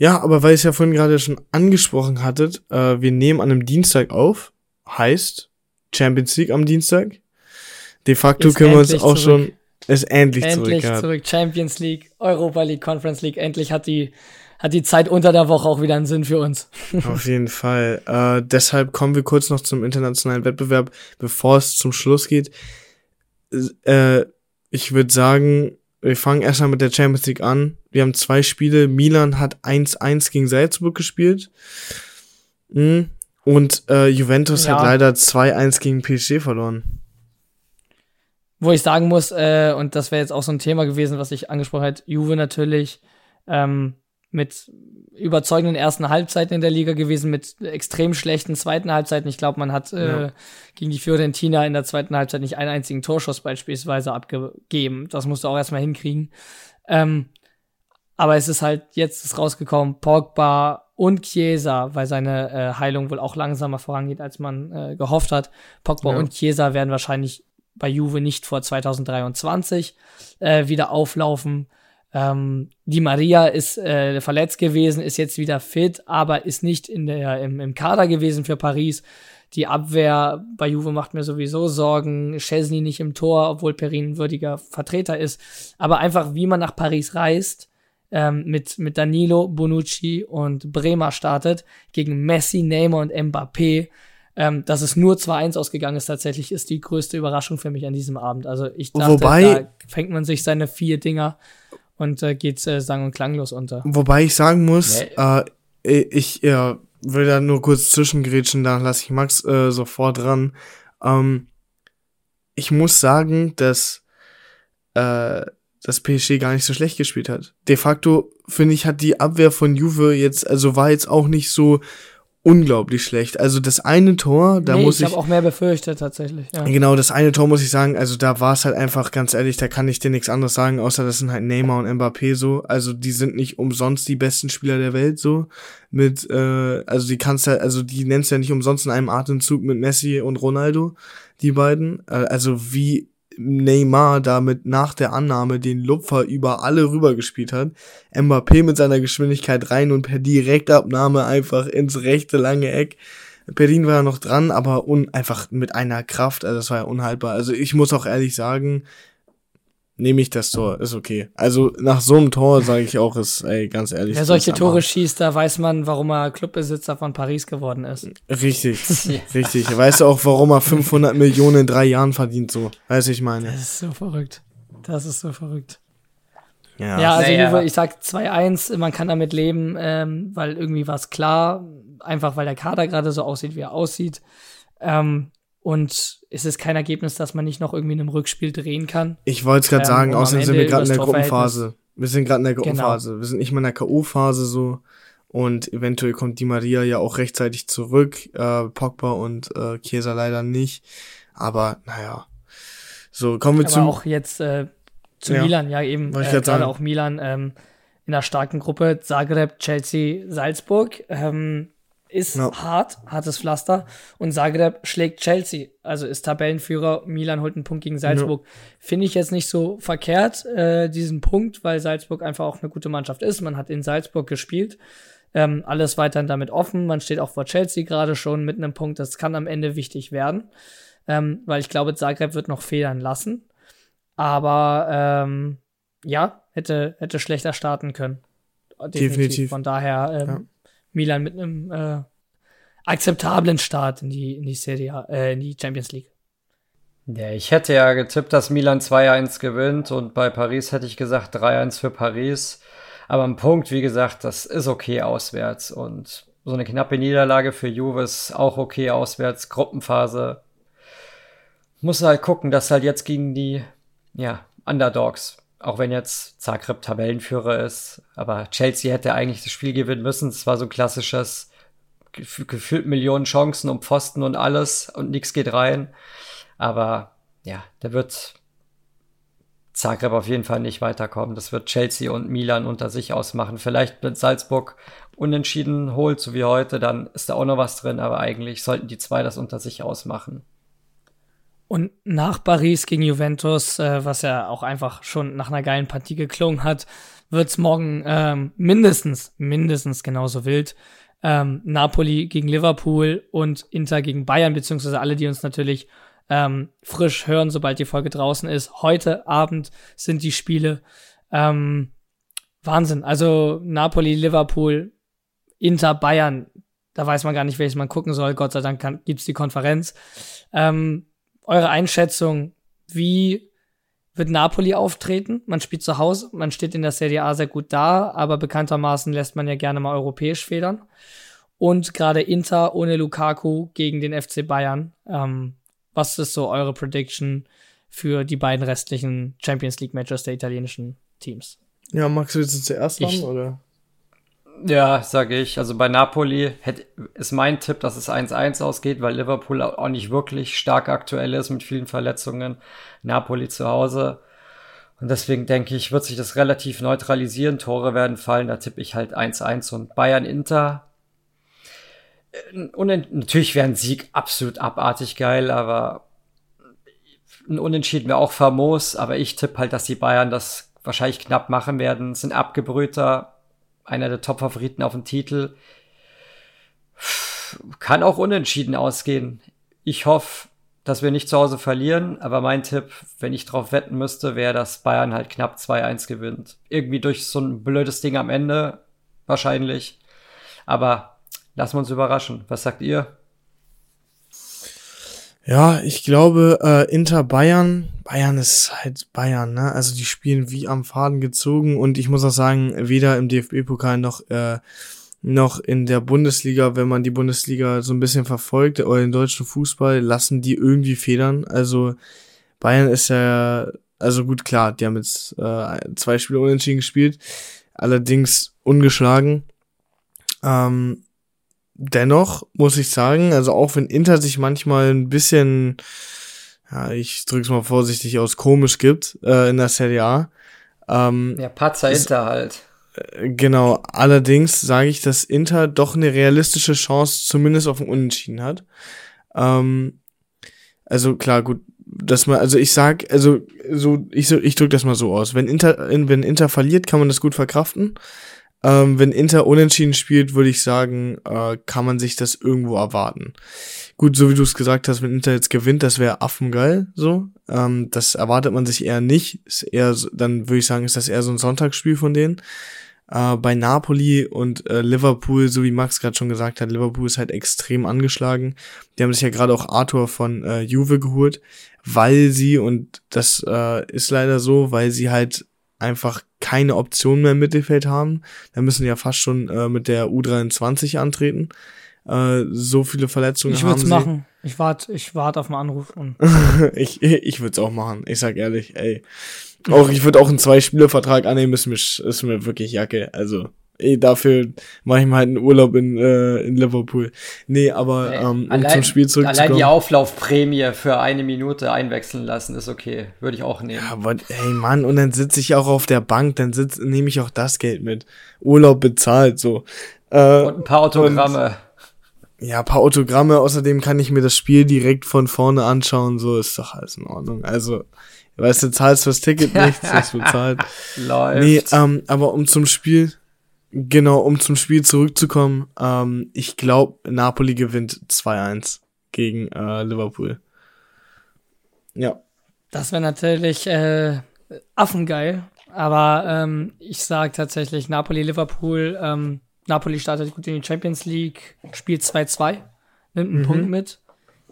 ja, aber weil ich es ja vorhin gerade schon angesprochen hattet, äh, wir nehmen an einem Dienstag auf, heißt Champions League am Dienstag. De facto ist können wir uns auch zurück. schon, ist endlich, endlich zurück. zurück. Champions League, Europa League, Conference League, endlich hat die, hat die Zeit unter der Woche auch wieder einen Sinn für uns. <laughs> Auf jeden Fall. Äh, deshalb kommen wir kurz noch zum internationalen Wettbewerb, bevor es zum Schluss geht. Äh, ich würde sagen, wir fangen erstmal mit der Champions League an. Wir haben zwei Spiele. Milan hat 1-1 gegen Salzburg gespielt. Mhm. Und äh, Juventus ja. hat leider 2-1 gegen PSG verloren. Wo ich sagen muss, äh, und das wäre jetzt auch so ein Thema gewesen, was ich angesprochen habe, Juve natürlich ähm, mit überzeugenden ersten Halbzeiten in der Liga gewesen, mit extrem schlechten zweiten Halbzeiten. Ich glaube, man hat äh, ja. gegen die Fiorentina in der zweiten Halbzeit nicht einen einzigen Torschuss beispielsweise abgegeben. Das musst du auch erstmal hinkriegen. Ähm, aber es ist halt jetzt ist rausgekommen, Pogba und Chiesa, weil seine äh, Heilung wohl auch langsamer vorangeht, als man äh, gehofft hat. Pogba ja. und Chiesa werden wahrscheinlich bei Juve nicht vor 2023 äh, wieder auflaufen. Ähm, die Maria ist äh, verletzt gewesen, ist jetzt wieder fit, aber ist nicht in der, im, im Kader gewesen für Paris. Die Abwehr bei Juve macht mir sowieso Sorgen. Chesney nicht im Tor, obwohl Perin ein würdiger Vertreter ist. Aber einfach, wie man nach Paris reist, ähm, mit, mit Danilo, Bonucci und Bremer startet, gegen Messi, Neymar und Mbappé. Ähm, dass es nur 2-1 ausgegangen ist, tatsächlich ist die größte Überraschung für mich an diesem Abend. Also ich dachte, Wobei, da fängt man sich seine vier Dinger und äh, geht äh, sang- und klanglos unter. Wobei ich sagen muss, nee. äh, ich ja, will da nur kurz zwischengrätschen, da lasse ich Max äh, sofort dran. Ähm, ich muss sagen, dass äh, das PSG gar nicht so schlecht gespielt hat. De facto, finde ich, hat die Abwehr von Juve jetzt, also war jetzt auch nicht so unglaublich schlecht. Also das eine Tor, da nee, muss ich. Ich habe auch mehr befürchtet tatsächlich. Ja. Genau, das eine Tor muss ich sagen, also da war es halt einfach ganz ehrlich, da kann ich dir nichts anderes sagen, außer das sind halt Neymar und Mbappé so. Also die sind nicht umsonst die besten Spieler der Welt so. Mit, äh, also die kannst ja, also die nennst ja nicht umsonst in einem Atemzug mit Messi und Ronaldo, die beiden. Äh, also wie Neymar damit nach der Annahme den Lupfer über alle rübergespielt hat. Mbappé mit seiner Geschwindigkeit rein und per Direktabnahme einfach ins rechte lange Eck. Perin war ja noch dran, aber un einfach mit einer Kraft, also das war ja unhaltbar. Also ich muss auch ehrlich sagen, nehme ich das Tor, ist okay. Also nach so einem Tor sage ich auch, ist, ey, ganz ehrlich. Wer solche Tore schießt, da weiß man, warum er Clubbesitzer von Paris geworden ist. Richtig, <laughs> richtig. Weißt du auch, warum er 500 Millionen in drei Jahren verdient, so. Weiß ich meine. Das ist so verrückt. Das ist so verrückt. Ja, ja also naja. Ich sag 2-1, man kann damit leben, ähm, weil irgendwie war es klar, einfach weil der Kader gerade so aussieht, wie er aussieht. Ähm, und es ist kein Ergebnis, dass man nicht noch irgendwie in einem Rückspiel drehen kann. Ich wollte es gerade ähm, sagen, außerdem sind wir gerade in der Gruppenphase. Wir sind gerade in der. Gruppenphase. Genau. Wir sind nicht mal in der K.O.-Phase so. Und eventuell kommt die Maria ja auch rechtzeitig zurück. Äh, Pogba und äh, Chiesa leider nicht. Aber naja. So, kommen wir Aber zu. auch jetzt äh, zu ja. Milan, ja eben. Äh, gerade auch Milan ähm, in einer starken Gruppe. Zagreb, Chelsea, Salzburg. Ähm, ist no. hart, hartes Pflaster. Und Zagreb schlägt Chelsea, also ist Tabellenführer. Milan holt einen Punkt gegen Salzburg. No. Finde ich jetzt nicht so verkehrt, äh, diesen Punkt, weil Salzburg einfach auch eine gute Mannschaft ist. Man hat in Salzburg gespielt. Ähm, alles weiterhin damit offen. Man steht auch vor Chelsea gerade schon mit einem Punkt. Das kann am Ende wichtig werden, ähm, weil ich glaube, Zagreb wird noch federn lassen. Aber ähm, ja, hätte, hätte schlechter starten können. Definitiv. Definitiv. Von daher ähm, ja. Milan mit einem äh, akzeptablen Start in die, in die Serie, äh, in die Champions League. Ja, ich hätte ja getippt, dass Milan 2-1 gewinnt und bei Paris hätte ich gesagt 3-1 für Paris. Aber ein Punkt, wie gesagt, das ist okay auswärts und so eine knappe Niederlage für Juve ist auch okay auswärts. Gruppenphase. Muss halt gucken, dass halt jetzt gegen die, ja, Underdogs, auch wenn jetzt Zagreb Tabellenführer ist, aber Chelsea hätte eigentlich das Spiel gewinnen müssen. Es war so ein klassisches, gefühlt Millionen Chancen um Pfosten und alles und nichts geht rein. Aber ja, der wird Zagreb auf jeden Fall nicht weiterkommen. Das wird Chelsea und Milan unter sich ausmachen. Vielleicht mit Salzburg unentschieden holt, so wie heute, dann ist da auch noch was drin, aber eigentlich sollten die zwei das unter sich ausmachen. Und nach Paris gegen Juventus, äh, was ja auch einfach schon nach einer geilen Partie geklungen hat, wird's morgen ähm, mindestens, mindestens genauso wild. Ähm, Napoli gegen Liverpool und Inter gegen Bayern, beziehungsweise alle, die uns natürlich ähm, frisch hören, sobald die Folge draußen ist. Heute Abend sind die Spiele. Ähm, Wahnsinn. Also Napoli, Liverpool, Inter, Bayern. Da weiß man gar nicht, welches man gucken soll. Gott sei Dank kann, gibt's die Konferenz. Ähm, eure Einschätzung, wie wird Napoli auftreten? Man spielt zu Hause, man steht in der Serie A sehr gut da, aber bekanntermaßen lässt man ja gerne mal europäisch federn. Und gerade Inter ohne Lukaku gegen den FC Bayern. Ähm, was ist so eure Prediction für die beiden restlichen Champions League Matches der italienischen Teams? Ja, Max, willst du zuerst machen, oder? Ja, sage ich. Also bei Napoli hätte, ist mein Tipp, dass es 1-1 ausgeht, weil Liverpool auch nicht wirklich stark aktuell ist mit vielen Verletzungen. Napoli zu Hause. Und deswegen denke ich, wird sich das relativ neutralisieren. Tore werden fallen. Da tippe ich halt 1-1 und Bayern-Inter und natürlich wäre ein Sieg absolut abartig geil, aber ein Unentschieden wäre auch famos, aber ich tippe halt, dass die Bayern das wahrscheinlich knapp machen werden. Sind abgebrühter, einer der Top-Favoriten auf den Titel. Kann auch unentschieden ausgehen. Ich hoffe, dass wir nicht zu Hause verlieren, aber mein Tipp, wenn ich drauf wetten müsste, wäre, dass Bayern halt knapp 2-1 gewinnt. Irgendwie durch so ein blödes Ding am Ende, wahrscheinlich. Aber lassen wir uns überraschen. Was sagt ihr? Ja, ich glaube, äh, Inter Bayern, Bayern ist halt Bayern, ne? Also die spielen wie am Faden gezogen und ich muss auch sagen, weder im DFB-Pokal noch, äh, noch in der Bundesliga, wenn man die Bundesliga so ein bisschen verfolgt oder den deutschen Fußball, lassen die irgendwie federn. Also Bayern ist ja, also gut, klar, die haben jetzt äh, zwei Spiele unentschieden gespielt, allerdings ungeschlagen. Ähm, dennoch muss ich sagen, also auch wenn Inter sich manchmal ein bisschen, ja, ich drück's mal vorsichtig aus, komisch gibt äh, in der Serie A. Ähm, ja, Patzer ist, Inter halt. Äh, genau, allerdings sage ich, dass Inter doch eine realistische Chance zumindest auf ein Unentschieden hat. Ähm, also klar, gut, dass man, also ich sag, also so, ich so, ich drück das mal so aus. Wenn Inter, wenn Inter verliert, kann man das gut verkraften. Ähm, wenn Inter unentschieden spielt, würde ich sagen, äh, kann man sich das irgendwo erwarten. Gut, so wie du es gesagt hast, wenn Inter jetzt gewinnt, das wäre affengeil, so. Ähm, das erwartet man sich eher nicht. Ist eher, dann würde ich sagen, ist das eher so ein Sonntagsspiel von denen. Äh, bei Napoli und äh, Liverpool, so wie Max gerade schon gesagt hat, Liverpool ist halt extrem angeschlagen. Die haben sich ja gerade auch Arthur von äh, Juve geholt, weil sie, und das äh, ist leider so, weil sie halt einfach keine Option mehr im Mittelfeld haben. Da müssen ja fast schon äh, mit der U23 antreten. Äh, so viele Verletzungen ich haben sie. machen. Ich warte ich warte auf einen Anruf. Und <laughs> ich ich würde es auch machen. Ich sag ehrlich, ey. Auch ich würde auch einen Zwei-Spieler-Vertrag annehmen, ist mir, ist mir wirklich Jacke. Also, ey, dafür mache ich mal halt einen Urlaub in, äh, in Liverpool. Nee, aber Ey, ähm, um allein- zum Spiel Allein die zurückzukommen. Auflaufprämie für eine Minute einwechseln lassen ist okay. Würde ich auch nehmen. Aber ey Mann, und dann sitze ich auch auf der Bank, dann sitz, nehme ich auch das Geld mit. Urlaub bezahlt, so. Äh, Und ein paar Autogramme. ja, paar Autogramme, außerdem kann ich mir das Spiel direkt von vorne anschauen, so ist doch alles in Ordnung. Also, weißt du, zahlst fürs Ticket <laughs> nichts, ist bezahlt. Läuft. Nee, ähm, aber um zum Spiel, genau, um zum Spiel zurückzukommen, ähm, ich glaube, Napoli gewinnt 2-1 gegen äh, Liverpool. Ja. Das wäre natürlich äh, affengeil. Aber ähm, ich sage tatsächlich Napoli-Liverpool. Ähm, Napoli startet gut in die Champions League, spielt 2-2, nimmt einen Punkt mit.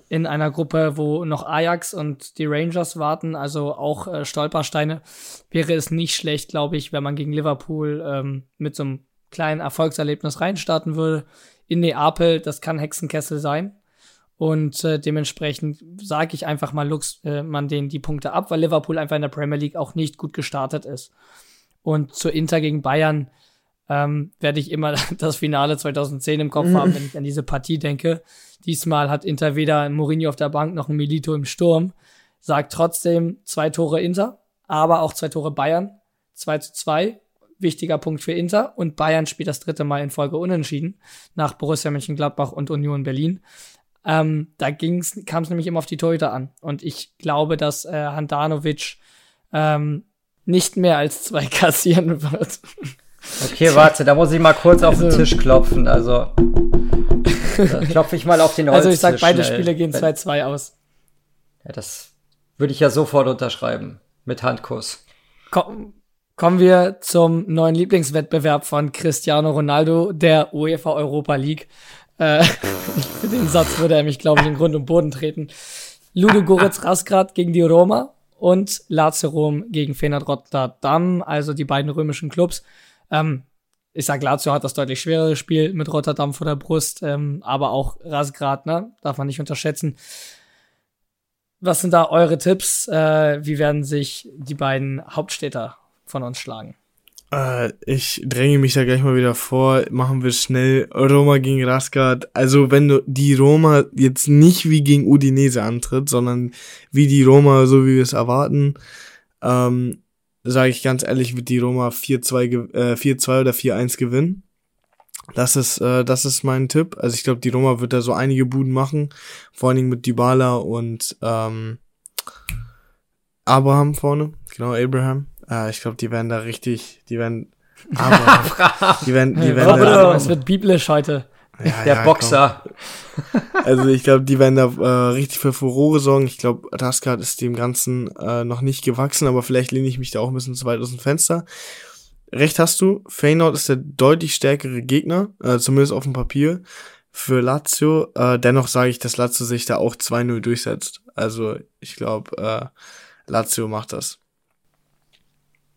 In einer Gruppe, wo noch Ajax und die Rangers warten, also auch äh, Stolpersteine, wäre es nicht schlecht, glaube ich, wenn man gegen Liverpool ähm, mit so einem kleinen Erfolgserlebnis reinstarten würde. In Neapel, das kann Hexenkessel sein. Und äh, dementsprechend sage ich einfach mal, lux äh, man denen die Punkte ab, weil Liverpool einfach in der Premier League auch nicht gut gestartet ist. Und zur Inter gegen Bayern ähm, werde ich immer <laughs> das Finale 2010 im Kopf haben, wenn ich an diese Partie denke. Diesmal hat Inter weder einen Mourinho auf der Bank noch ein Milito im Sturm. Sagt trotzdem zwei Tore Inter, aber auch zwei Tore Bayern. 2 zu 2. Wichtiger Punkt für Inter. Und Bayern spielt das dritte Mal in Folge unentschieden nach Borussia Mönchengladbach und Union Berlin. Ähm, da kam es nämlich immer auf die Torhüter an. Und ich glaube, dass äh, Handanovic ähm, nicht mehr als zwei <laughs> kassieren wird. Okay, warte, da muss ich mal kurz auf den Also- Tisch klopfen. Also, klopfe ich mal auf den <laughs> Also ich sag, beide schnell. Spiele gehen Wenn- 2-2 aus. Ja, das würde ich ja sofort unterschreiben. Mit Handkuss. Komm, kommen wir zum neuen Lieblingswettbewerb von Cristiano Ronaldo, der UEFA Europa League. Äh, <laughs> für den Satz würde er mich, glaube ich, in Grund und Boden treten. Ludo Goretz Rasgrad gegen die Roma und Lazio Rom gegen Feyenoord Rotterdam, also die beiden römischen Clubs. Ähm, ich sag, Lazio hat das deutlich schwerere Spiel mit Rotterdam vor der Brust, ähm, aber auch Rasgrad, ne? Darf man nicht unterschätzen. Was sind da eure Tipps? Äh, wie werden sich die beiden Hauptstädter von uns schlagen? Äh, ich dränge mich da gleich mal wieder vor. Machen wir schnell Roma gegen Raskat. Also wenn du die Roma jetzt nicht wie gegen Udinese antritt, sondern wie die Roma, so wie wir es erwarten, ähm, sage ich ganz ehrlich, wird die Roma 4-2 ge- äh, 4-2 oder 4-1 gewinnen. Das ist, äh, das ist mein Tipp. Also ich glaube, die Roma wird da so einige Buden machen. Vor allen Dingen mit Dybala und ähm, Abraham vorne. Genau, Abraham. Äh, ich glaube, die werden da richtig, die werden <laughs> Abraham. die werden, die werden Aber da, es wird biblisch heute. ja, Der ja, Boxer. komm. Also ich glaube, die werden da äh, richtig für Furore sorgen. Ich glaube, Raskat ist dem Ganzen äh, noch nicht gewachsen, aber vielleicht lehne ich mich da auch ein bisschen zu weit aus dem Fenster. Recht hast du, Feyenoord ist der deutlich stärkere Gegner, äh, zumindest auf dem Papier, für Lazio. Äh, dennoch sage ich, dass Lazio sich da auch 2-0 durchsetzt. Also ich glaube, äh, Lazio macht das.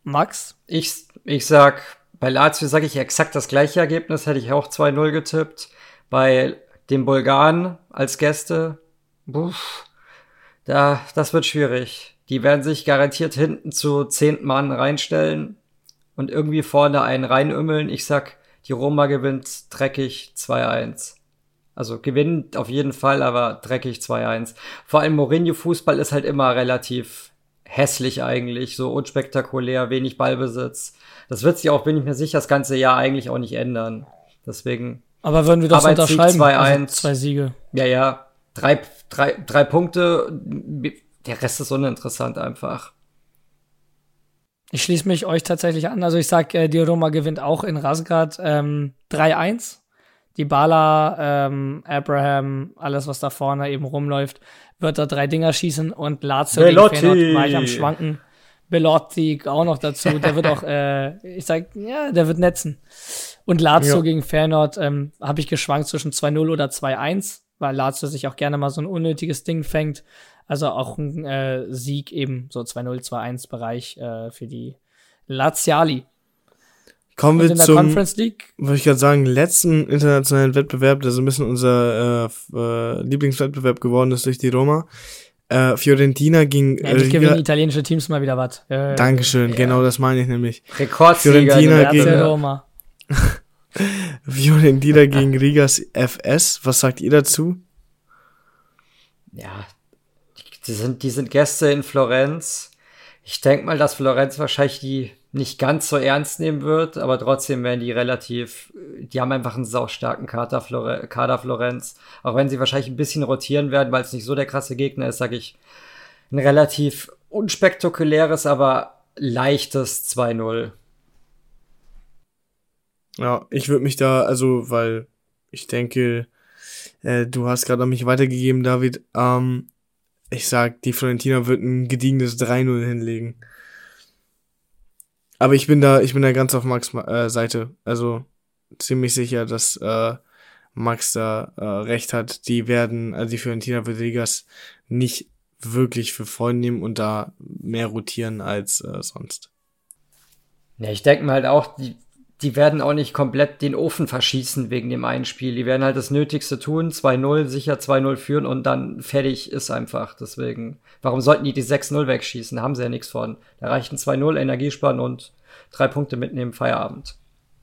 Max? Ich, ich sag, bei Lazio sage ich exakt das gleiche Ergebnis, hätte ich auch 2-0 getippt. Bei den Bulgaren als Gäste, buff, da, das wird schwierig. Die werden sich garantiert hinten zu zehn Mann reinstellen und irgendwie vorne einen reinümmeln. Ich sag, die Roma gewinnt dreckig 2-1. Also gewinnt auf jeden Fall, aber dreckig 2-1. Vor allem Mourinho-Fußball ist halt immer relativ hässlich eigentlich, so unspektakulär, wenig Ballbesitz. Das wird sich auch, bin ich mir sicher, das ganze Jahr eigentlich auch nicht ändern. Deswegen, Aber würden wir das Arbeitssieg unterschreiben? 2-1. Also zwei Siege. ja, ja, drei, drei, drei Punkte, der Rest ist uninteressant einfach. Ich schließe mich euch tatsächlich an. Also ich sag, äh, die Roma gewinnt auch in Rasgrad ähm, 3-1. Die Bala, ähm, Abraham, alles was da vorne eben rumläuft, wird da drei Dinger schießen und Lazio Belotti. gegen Feyenoord war ich am Schwanken. Belotti auch noch dazu. Der wird auch, <laughs> äh, ich sag, ja, der wird netzen. Und Lazio Ja. gegen Feyenoord ähm, habe ich geschwankt zwischen 2-0 oder 2-1, weil Lazio sich auch gerne mal so ein unnötiges Ding fängt. Also auch ein äh, Sieg eben so 2-0, 2-1 Bereich äh, für die Laziali. Kommen Und wir in der zum, Conference League wollte ich gerade sagen, letzten internationalen Wettbewerb, der so ein bisschen unser äh, äh, Lieblingswettbewerb geworden ist durch die Roma. Äh, Fiorentina gegen endlich Riga. gewinnen italienische Teams mal wieder was. Äh, Dankeschön, genau das meine ich nämlich. Rekordsieger. Fiorentina gegen-. Roma. <laughs> Fiorentina gegen Rigas FS. Was sagt ihr dazu? Ja, die, sind, die sind Gäste in Florenz. Ich denke mal, dass Florenz wahrscheinlich die nicht ganz so ernst nehmen wird, aber trotzdem werden die relativ, die haben einfach einen saustarken Kader, Flore, Kader Florenz. Auch wenn sie wahrscheinlich ein bisschen rotieren werden, weil es nicht so der krasse Gegner ist, sage ich, ein relativ unspektakuläres, aber leichtes 2-0. Ja, ich würde mich da, also, weil ich denke, äh, du hast gerade an mich weitergegeben, David. Ähm, ich sag, die Florentina wird ein gediegenes 3-0 hinlegen. Aber ich bin da, ich bin da ganz auf Max äh, Seite. Also ziemlich sicher, dass äh, Max da äh, recht hat. Die werden, also die Fiorentina wird nicht wirklich für voll nehmen und da mehr rotieren als äh, sonst. Ja, ich denke mal halt auch, die, die werden auch nicht komplett den Ofen verschießen wegen dem einen Spiel. Die werden halt das Nötigste tun, 2-0, sicher 2-0 führen und dann fertig ist einfach. Deswegen, warum sollten die die 6-0 wegschießen? Da haben sie ja nichts von. Da reichen 2-0 Energiesparen und drei Punkte mitnehmen, Feierabend.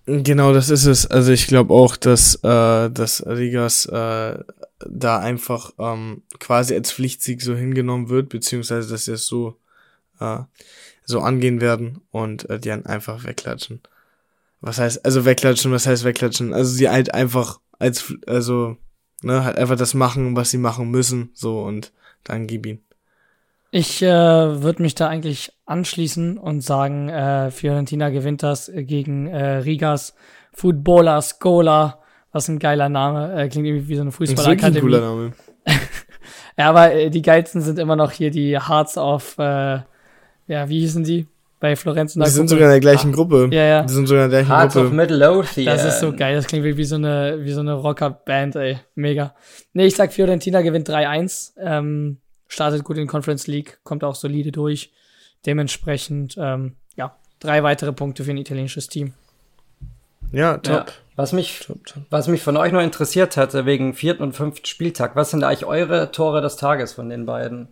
Genau, das ist es. Also ich glaube auch, dass, äh, dass Rigas äh, da einfach ähm, quasi als Pflichtsieg so hingenommen wird, beziehungsweise dass sie es so, äh, so angehen werden und äh, die dann einfach wegklatschen. Was heißt, also wegklatschen, was heißt wegklatschen? Also sie halt einfach als, also, ne, halt einfach das machen, was sie machen müssen, so und dann gib ihn. Ich äh, würde mich da eigentlich anschließen und sagen, äh, Fiorentina gewinnt das gegen äh, Rigas Footballer Scola. Was ein geiler Name. Äh, klingt irgendwie wie so eine Das ist ein cooler Fußballakademie. Name. <laughs> Ja, aber äh, die geilsten sind immer noch hier die Hearts of, äh, ja, wie hießen die? Bei Florenz und Die sind sogar in der gleichen Gruppe. Ja, ja. Die sind sogar in der gleichen Hearts of Gruppe. Midlothian. Das ist so geil, das klingt wie, wie so eine, wie so eine Rocker-Band, ey. Mega. Nee, ich sag Fiorentina gewinnt 3-1, ähm, startet gut in Conference League, kommt auch solide durch. Dementsprechend, ähm, ja, drei weitere Punkte für ein italienisches Team. Ja, top. Ja. Was mich, Top, top. was mich von euch noch interessiert hatte, wegen vierten und fünften Spieltag, was sind eigentlich eure Tore des Tages von den beiden?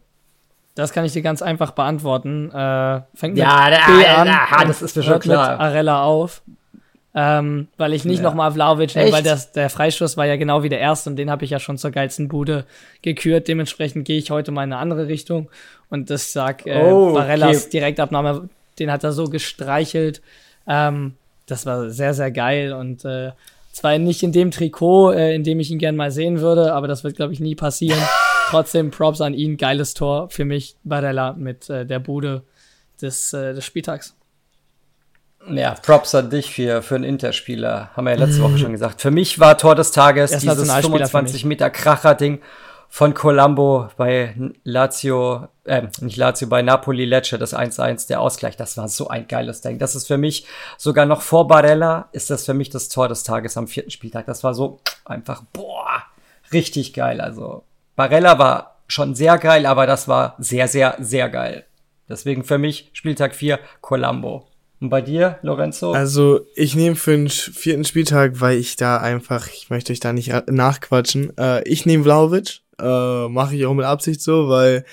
Das kann ich dir ganz einfach beantworten. Äh, fängt Ja, mit B da- an und das ist mir schon klar. mit Arella auf. Ähm, weil ich nicht Ja. nochmal Vlaovic nehme, weil das, der Freistoß war ja genau wie der erste und den habe ich ja schon zur geilsten Bude gekürt. Dementsprechend gehe ich heute mal in eine andere Richtung und das sag äh, Oh, Barellas okay. Direktabnahme, den hat er so gestreichelt. Ähm, das war sehr, sehr geil und äh, zwar nicht in dem Trikot, äh, in dem ich ihn gern mal sehen würde, aber das wird, glaube ich, nie passieren. Trotzdem Props an ihn, geiles Tor für mich, Barella mit äh, der Bude des, äh, des Spieltags. Ja, Props an dich für, für einen Interspieler. Haben wir ja letzte Woche schon gesagt. Für mich war Tor des Tages Er ist dieses Nationalspieler für 25 Meter Kracher-Ding von Colombo bei Lazio, äh, nicht Lazio, bei Napoli Lecce, das 1-1, der Ausgleich. Das war so ein geiles Ding. Das ist für mich, sogar noch vor Barella, ist das für mich das Tor des Tages am vierten Spieltag. Das war so einfach, boah, richtig geil. Also, Barella war schon sehr geil, aber das war sehr, sehr, sehr geil. Deswegen für mich Spieltag 4 Colombo. Und bei dir, Lorenzo? Also, ich nehme für den vierten Spieltag, weil ich da einfach, ich möchte euch da nicht ra- nachquatschen. Äh, ich nehme Vlaovic, äh, mache ich auch mit Absicht so, weil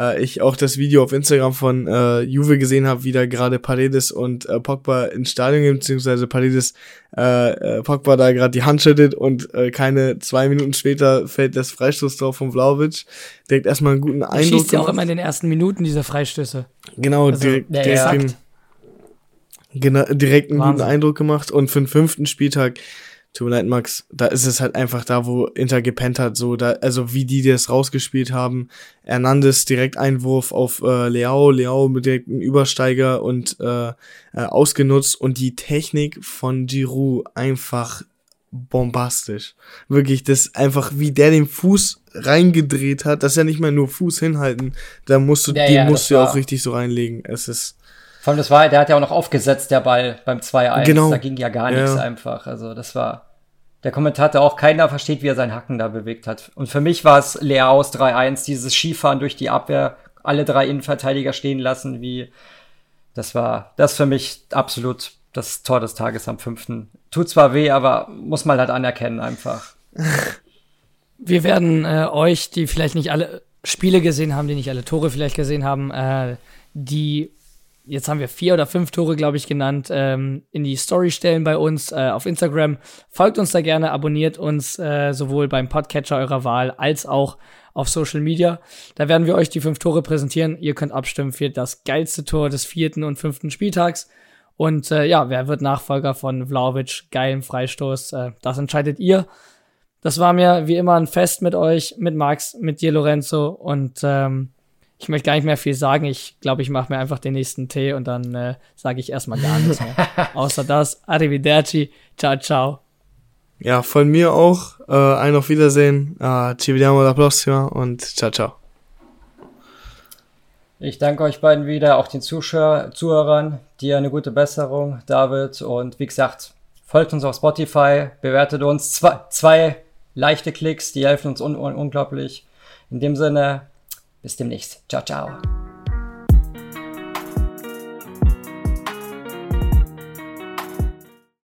äh, ich auch das Video auf Instagram von äh, Juve gesehen habe, wie da gerade Paredes und äh, Pogba ins Stadion gehen, beziehungsweise Paredes äh, äh, Pogba da gerade die Hand schüttet und äh, keine zwei Minuten später fällt das Freistoßtor von Vlaovic. Direkt erstmal einen guten Eindruck. schießt ja auch immer in den ersten Minuten diese Freistöße. Genau, Also, direkt, ja, direkt, den, direkt einen guten Wahnsinn. Eindruck gemacht. Und für den fünften Spieltag, tut mir leid, Max, da ist es halt einfach da, wo Inter gepennt hat, so da, also wie die das rausgespielt haben. Hernandez direkt Einwurf auf äh, Leao, Leao mit direkt einem Übersteiger und äh, äh, ausgenutzt und die Technik von Giroud einfach bombastisch. Wirklich, das einfach, wie der den Fuß reingedreht hat, das ist ja nicht mehr nur Fuß hinhalten, da musst du, Ja, den ja, musst du ja auch richtig so reinlegen. Es ist, Vor allem, das war, der hat ja auch noch aufgesetzt, der Ball beim 2-1. Genau. Da ging ja gar Ja. nichts einfach. Also, das war. Der Kommentator auch, keiner versteht, wie er seinen Hacken da bewegt hat. Und für mich war es Leaus 3-1, dieses Skifahren durch die Abwehr, alle drei Innenverteidiger stehen lassen, wie, das war das für mich absolut das Tor des Tages am fünften. Tut zwar weh, aber muss man halt anerkennen einfach. <laughs> Wir werden äh, euch, die vielleicht nicht alle Spiele gesehen haben, die nicht alle Tore vielleicht gesehen haben, äh, die jetzt haben wir vier oder fünf Tore, glaube ich, genannt, ähm, in die Story stellen bei uns äh, auf Instagram. Folgt uns da gerne, abonniert uns äh, sowohl beim Podcatcher eurer Wahl als auch auf Social Media. Da werden wir euch die fünf Tore präsentieren. Ihr könnt abstimmen für das geilste Tor des vierten und fünften Spieltags. Und äh, ja, wer wird Nachfolger von Vlaovic? Geilen Freistoß. Äh, das entscheidet ihr. Das war mir wie immer ein Fest mit euch, mit Max, mit dir, Lorenzo. Und ähm, ich möchte gar nicht mehr viel sagen. Ich glaube, ich mache mir einfach den nächsten Tee und dann äh, sage ich erstmal gar nichts mehr. <laughs> Außer das. Arrivederci. Ciao, ciao. Ja, von mir auch. Äh, ein auf Wiedersehen. Äh, ci vediamo la prossima und ciao, ciao. Ich danke euch beiden wieder, auch den Zuschauer, Zuhörern. Dir eine gute Besserung, David. Und wie gesagt, folgt uns auf Spotify, bewertet uns. Zwei, zwei leichte Klicks, die helfen uns un un unglaublich. In dem Sinne, bis demnächst. Ciao, ciao.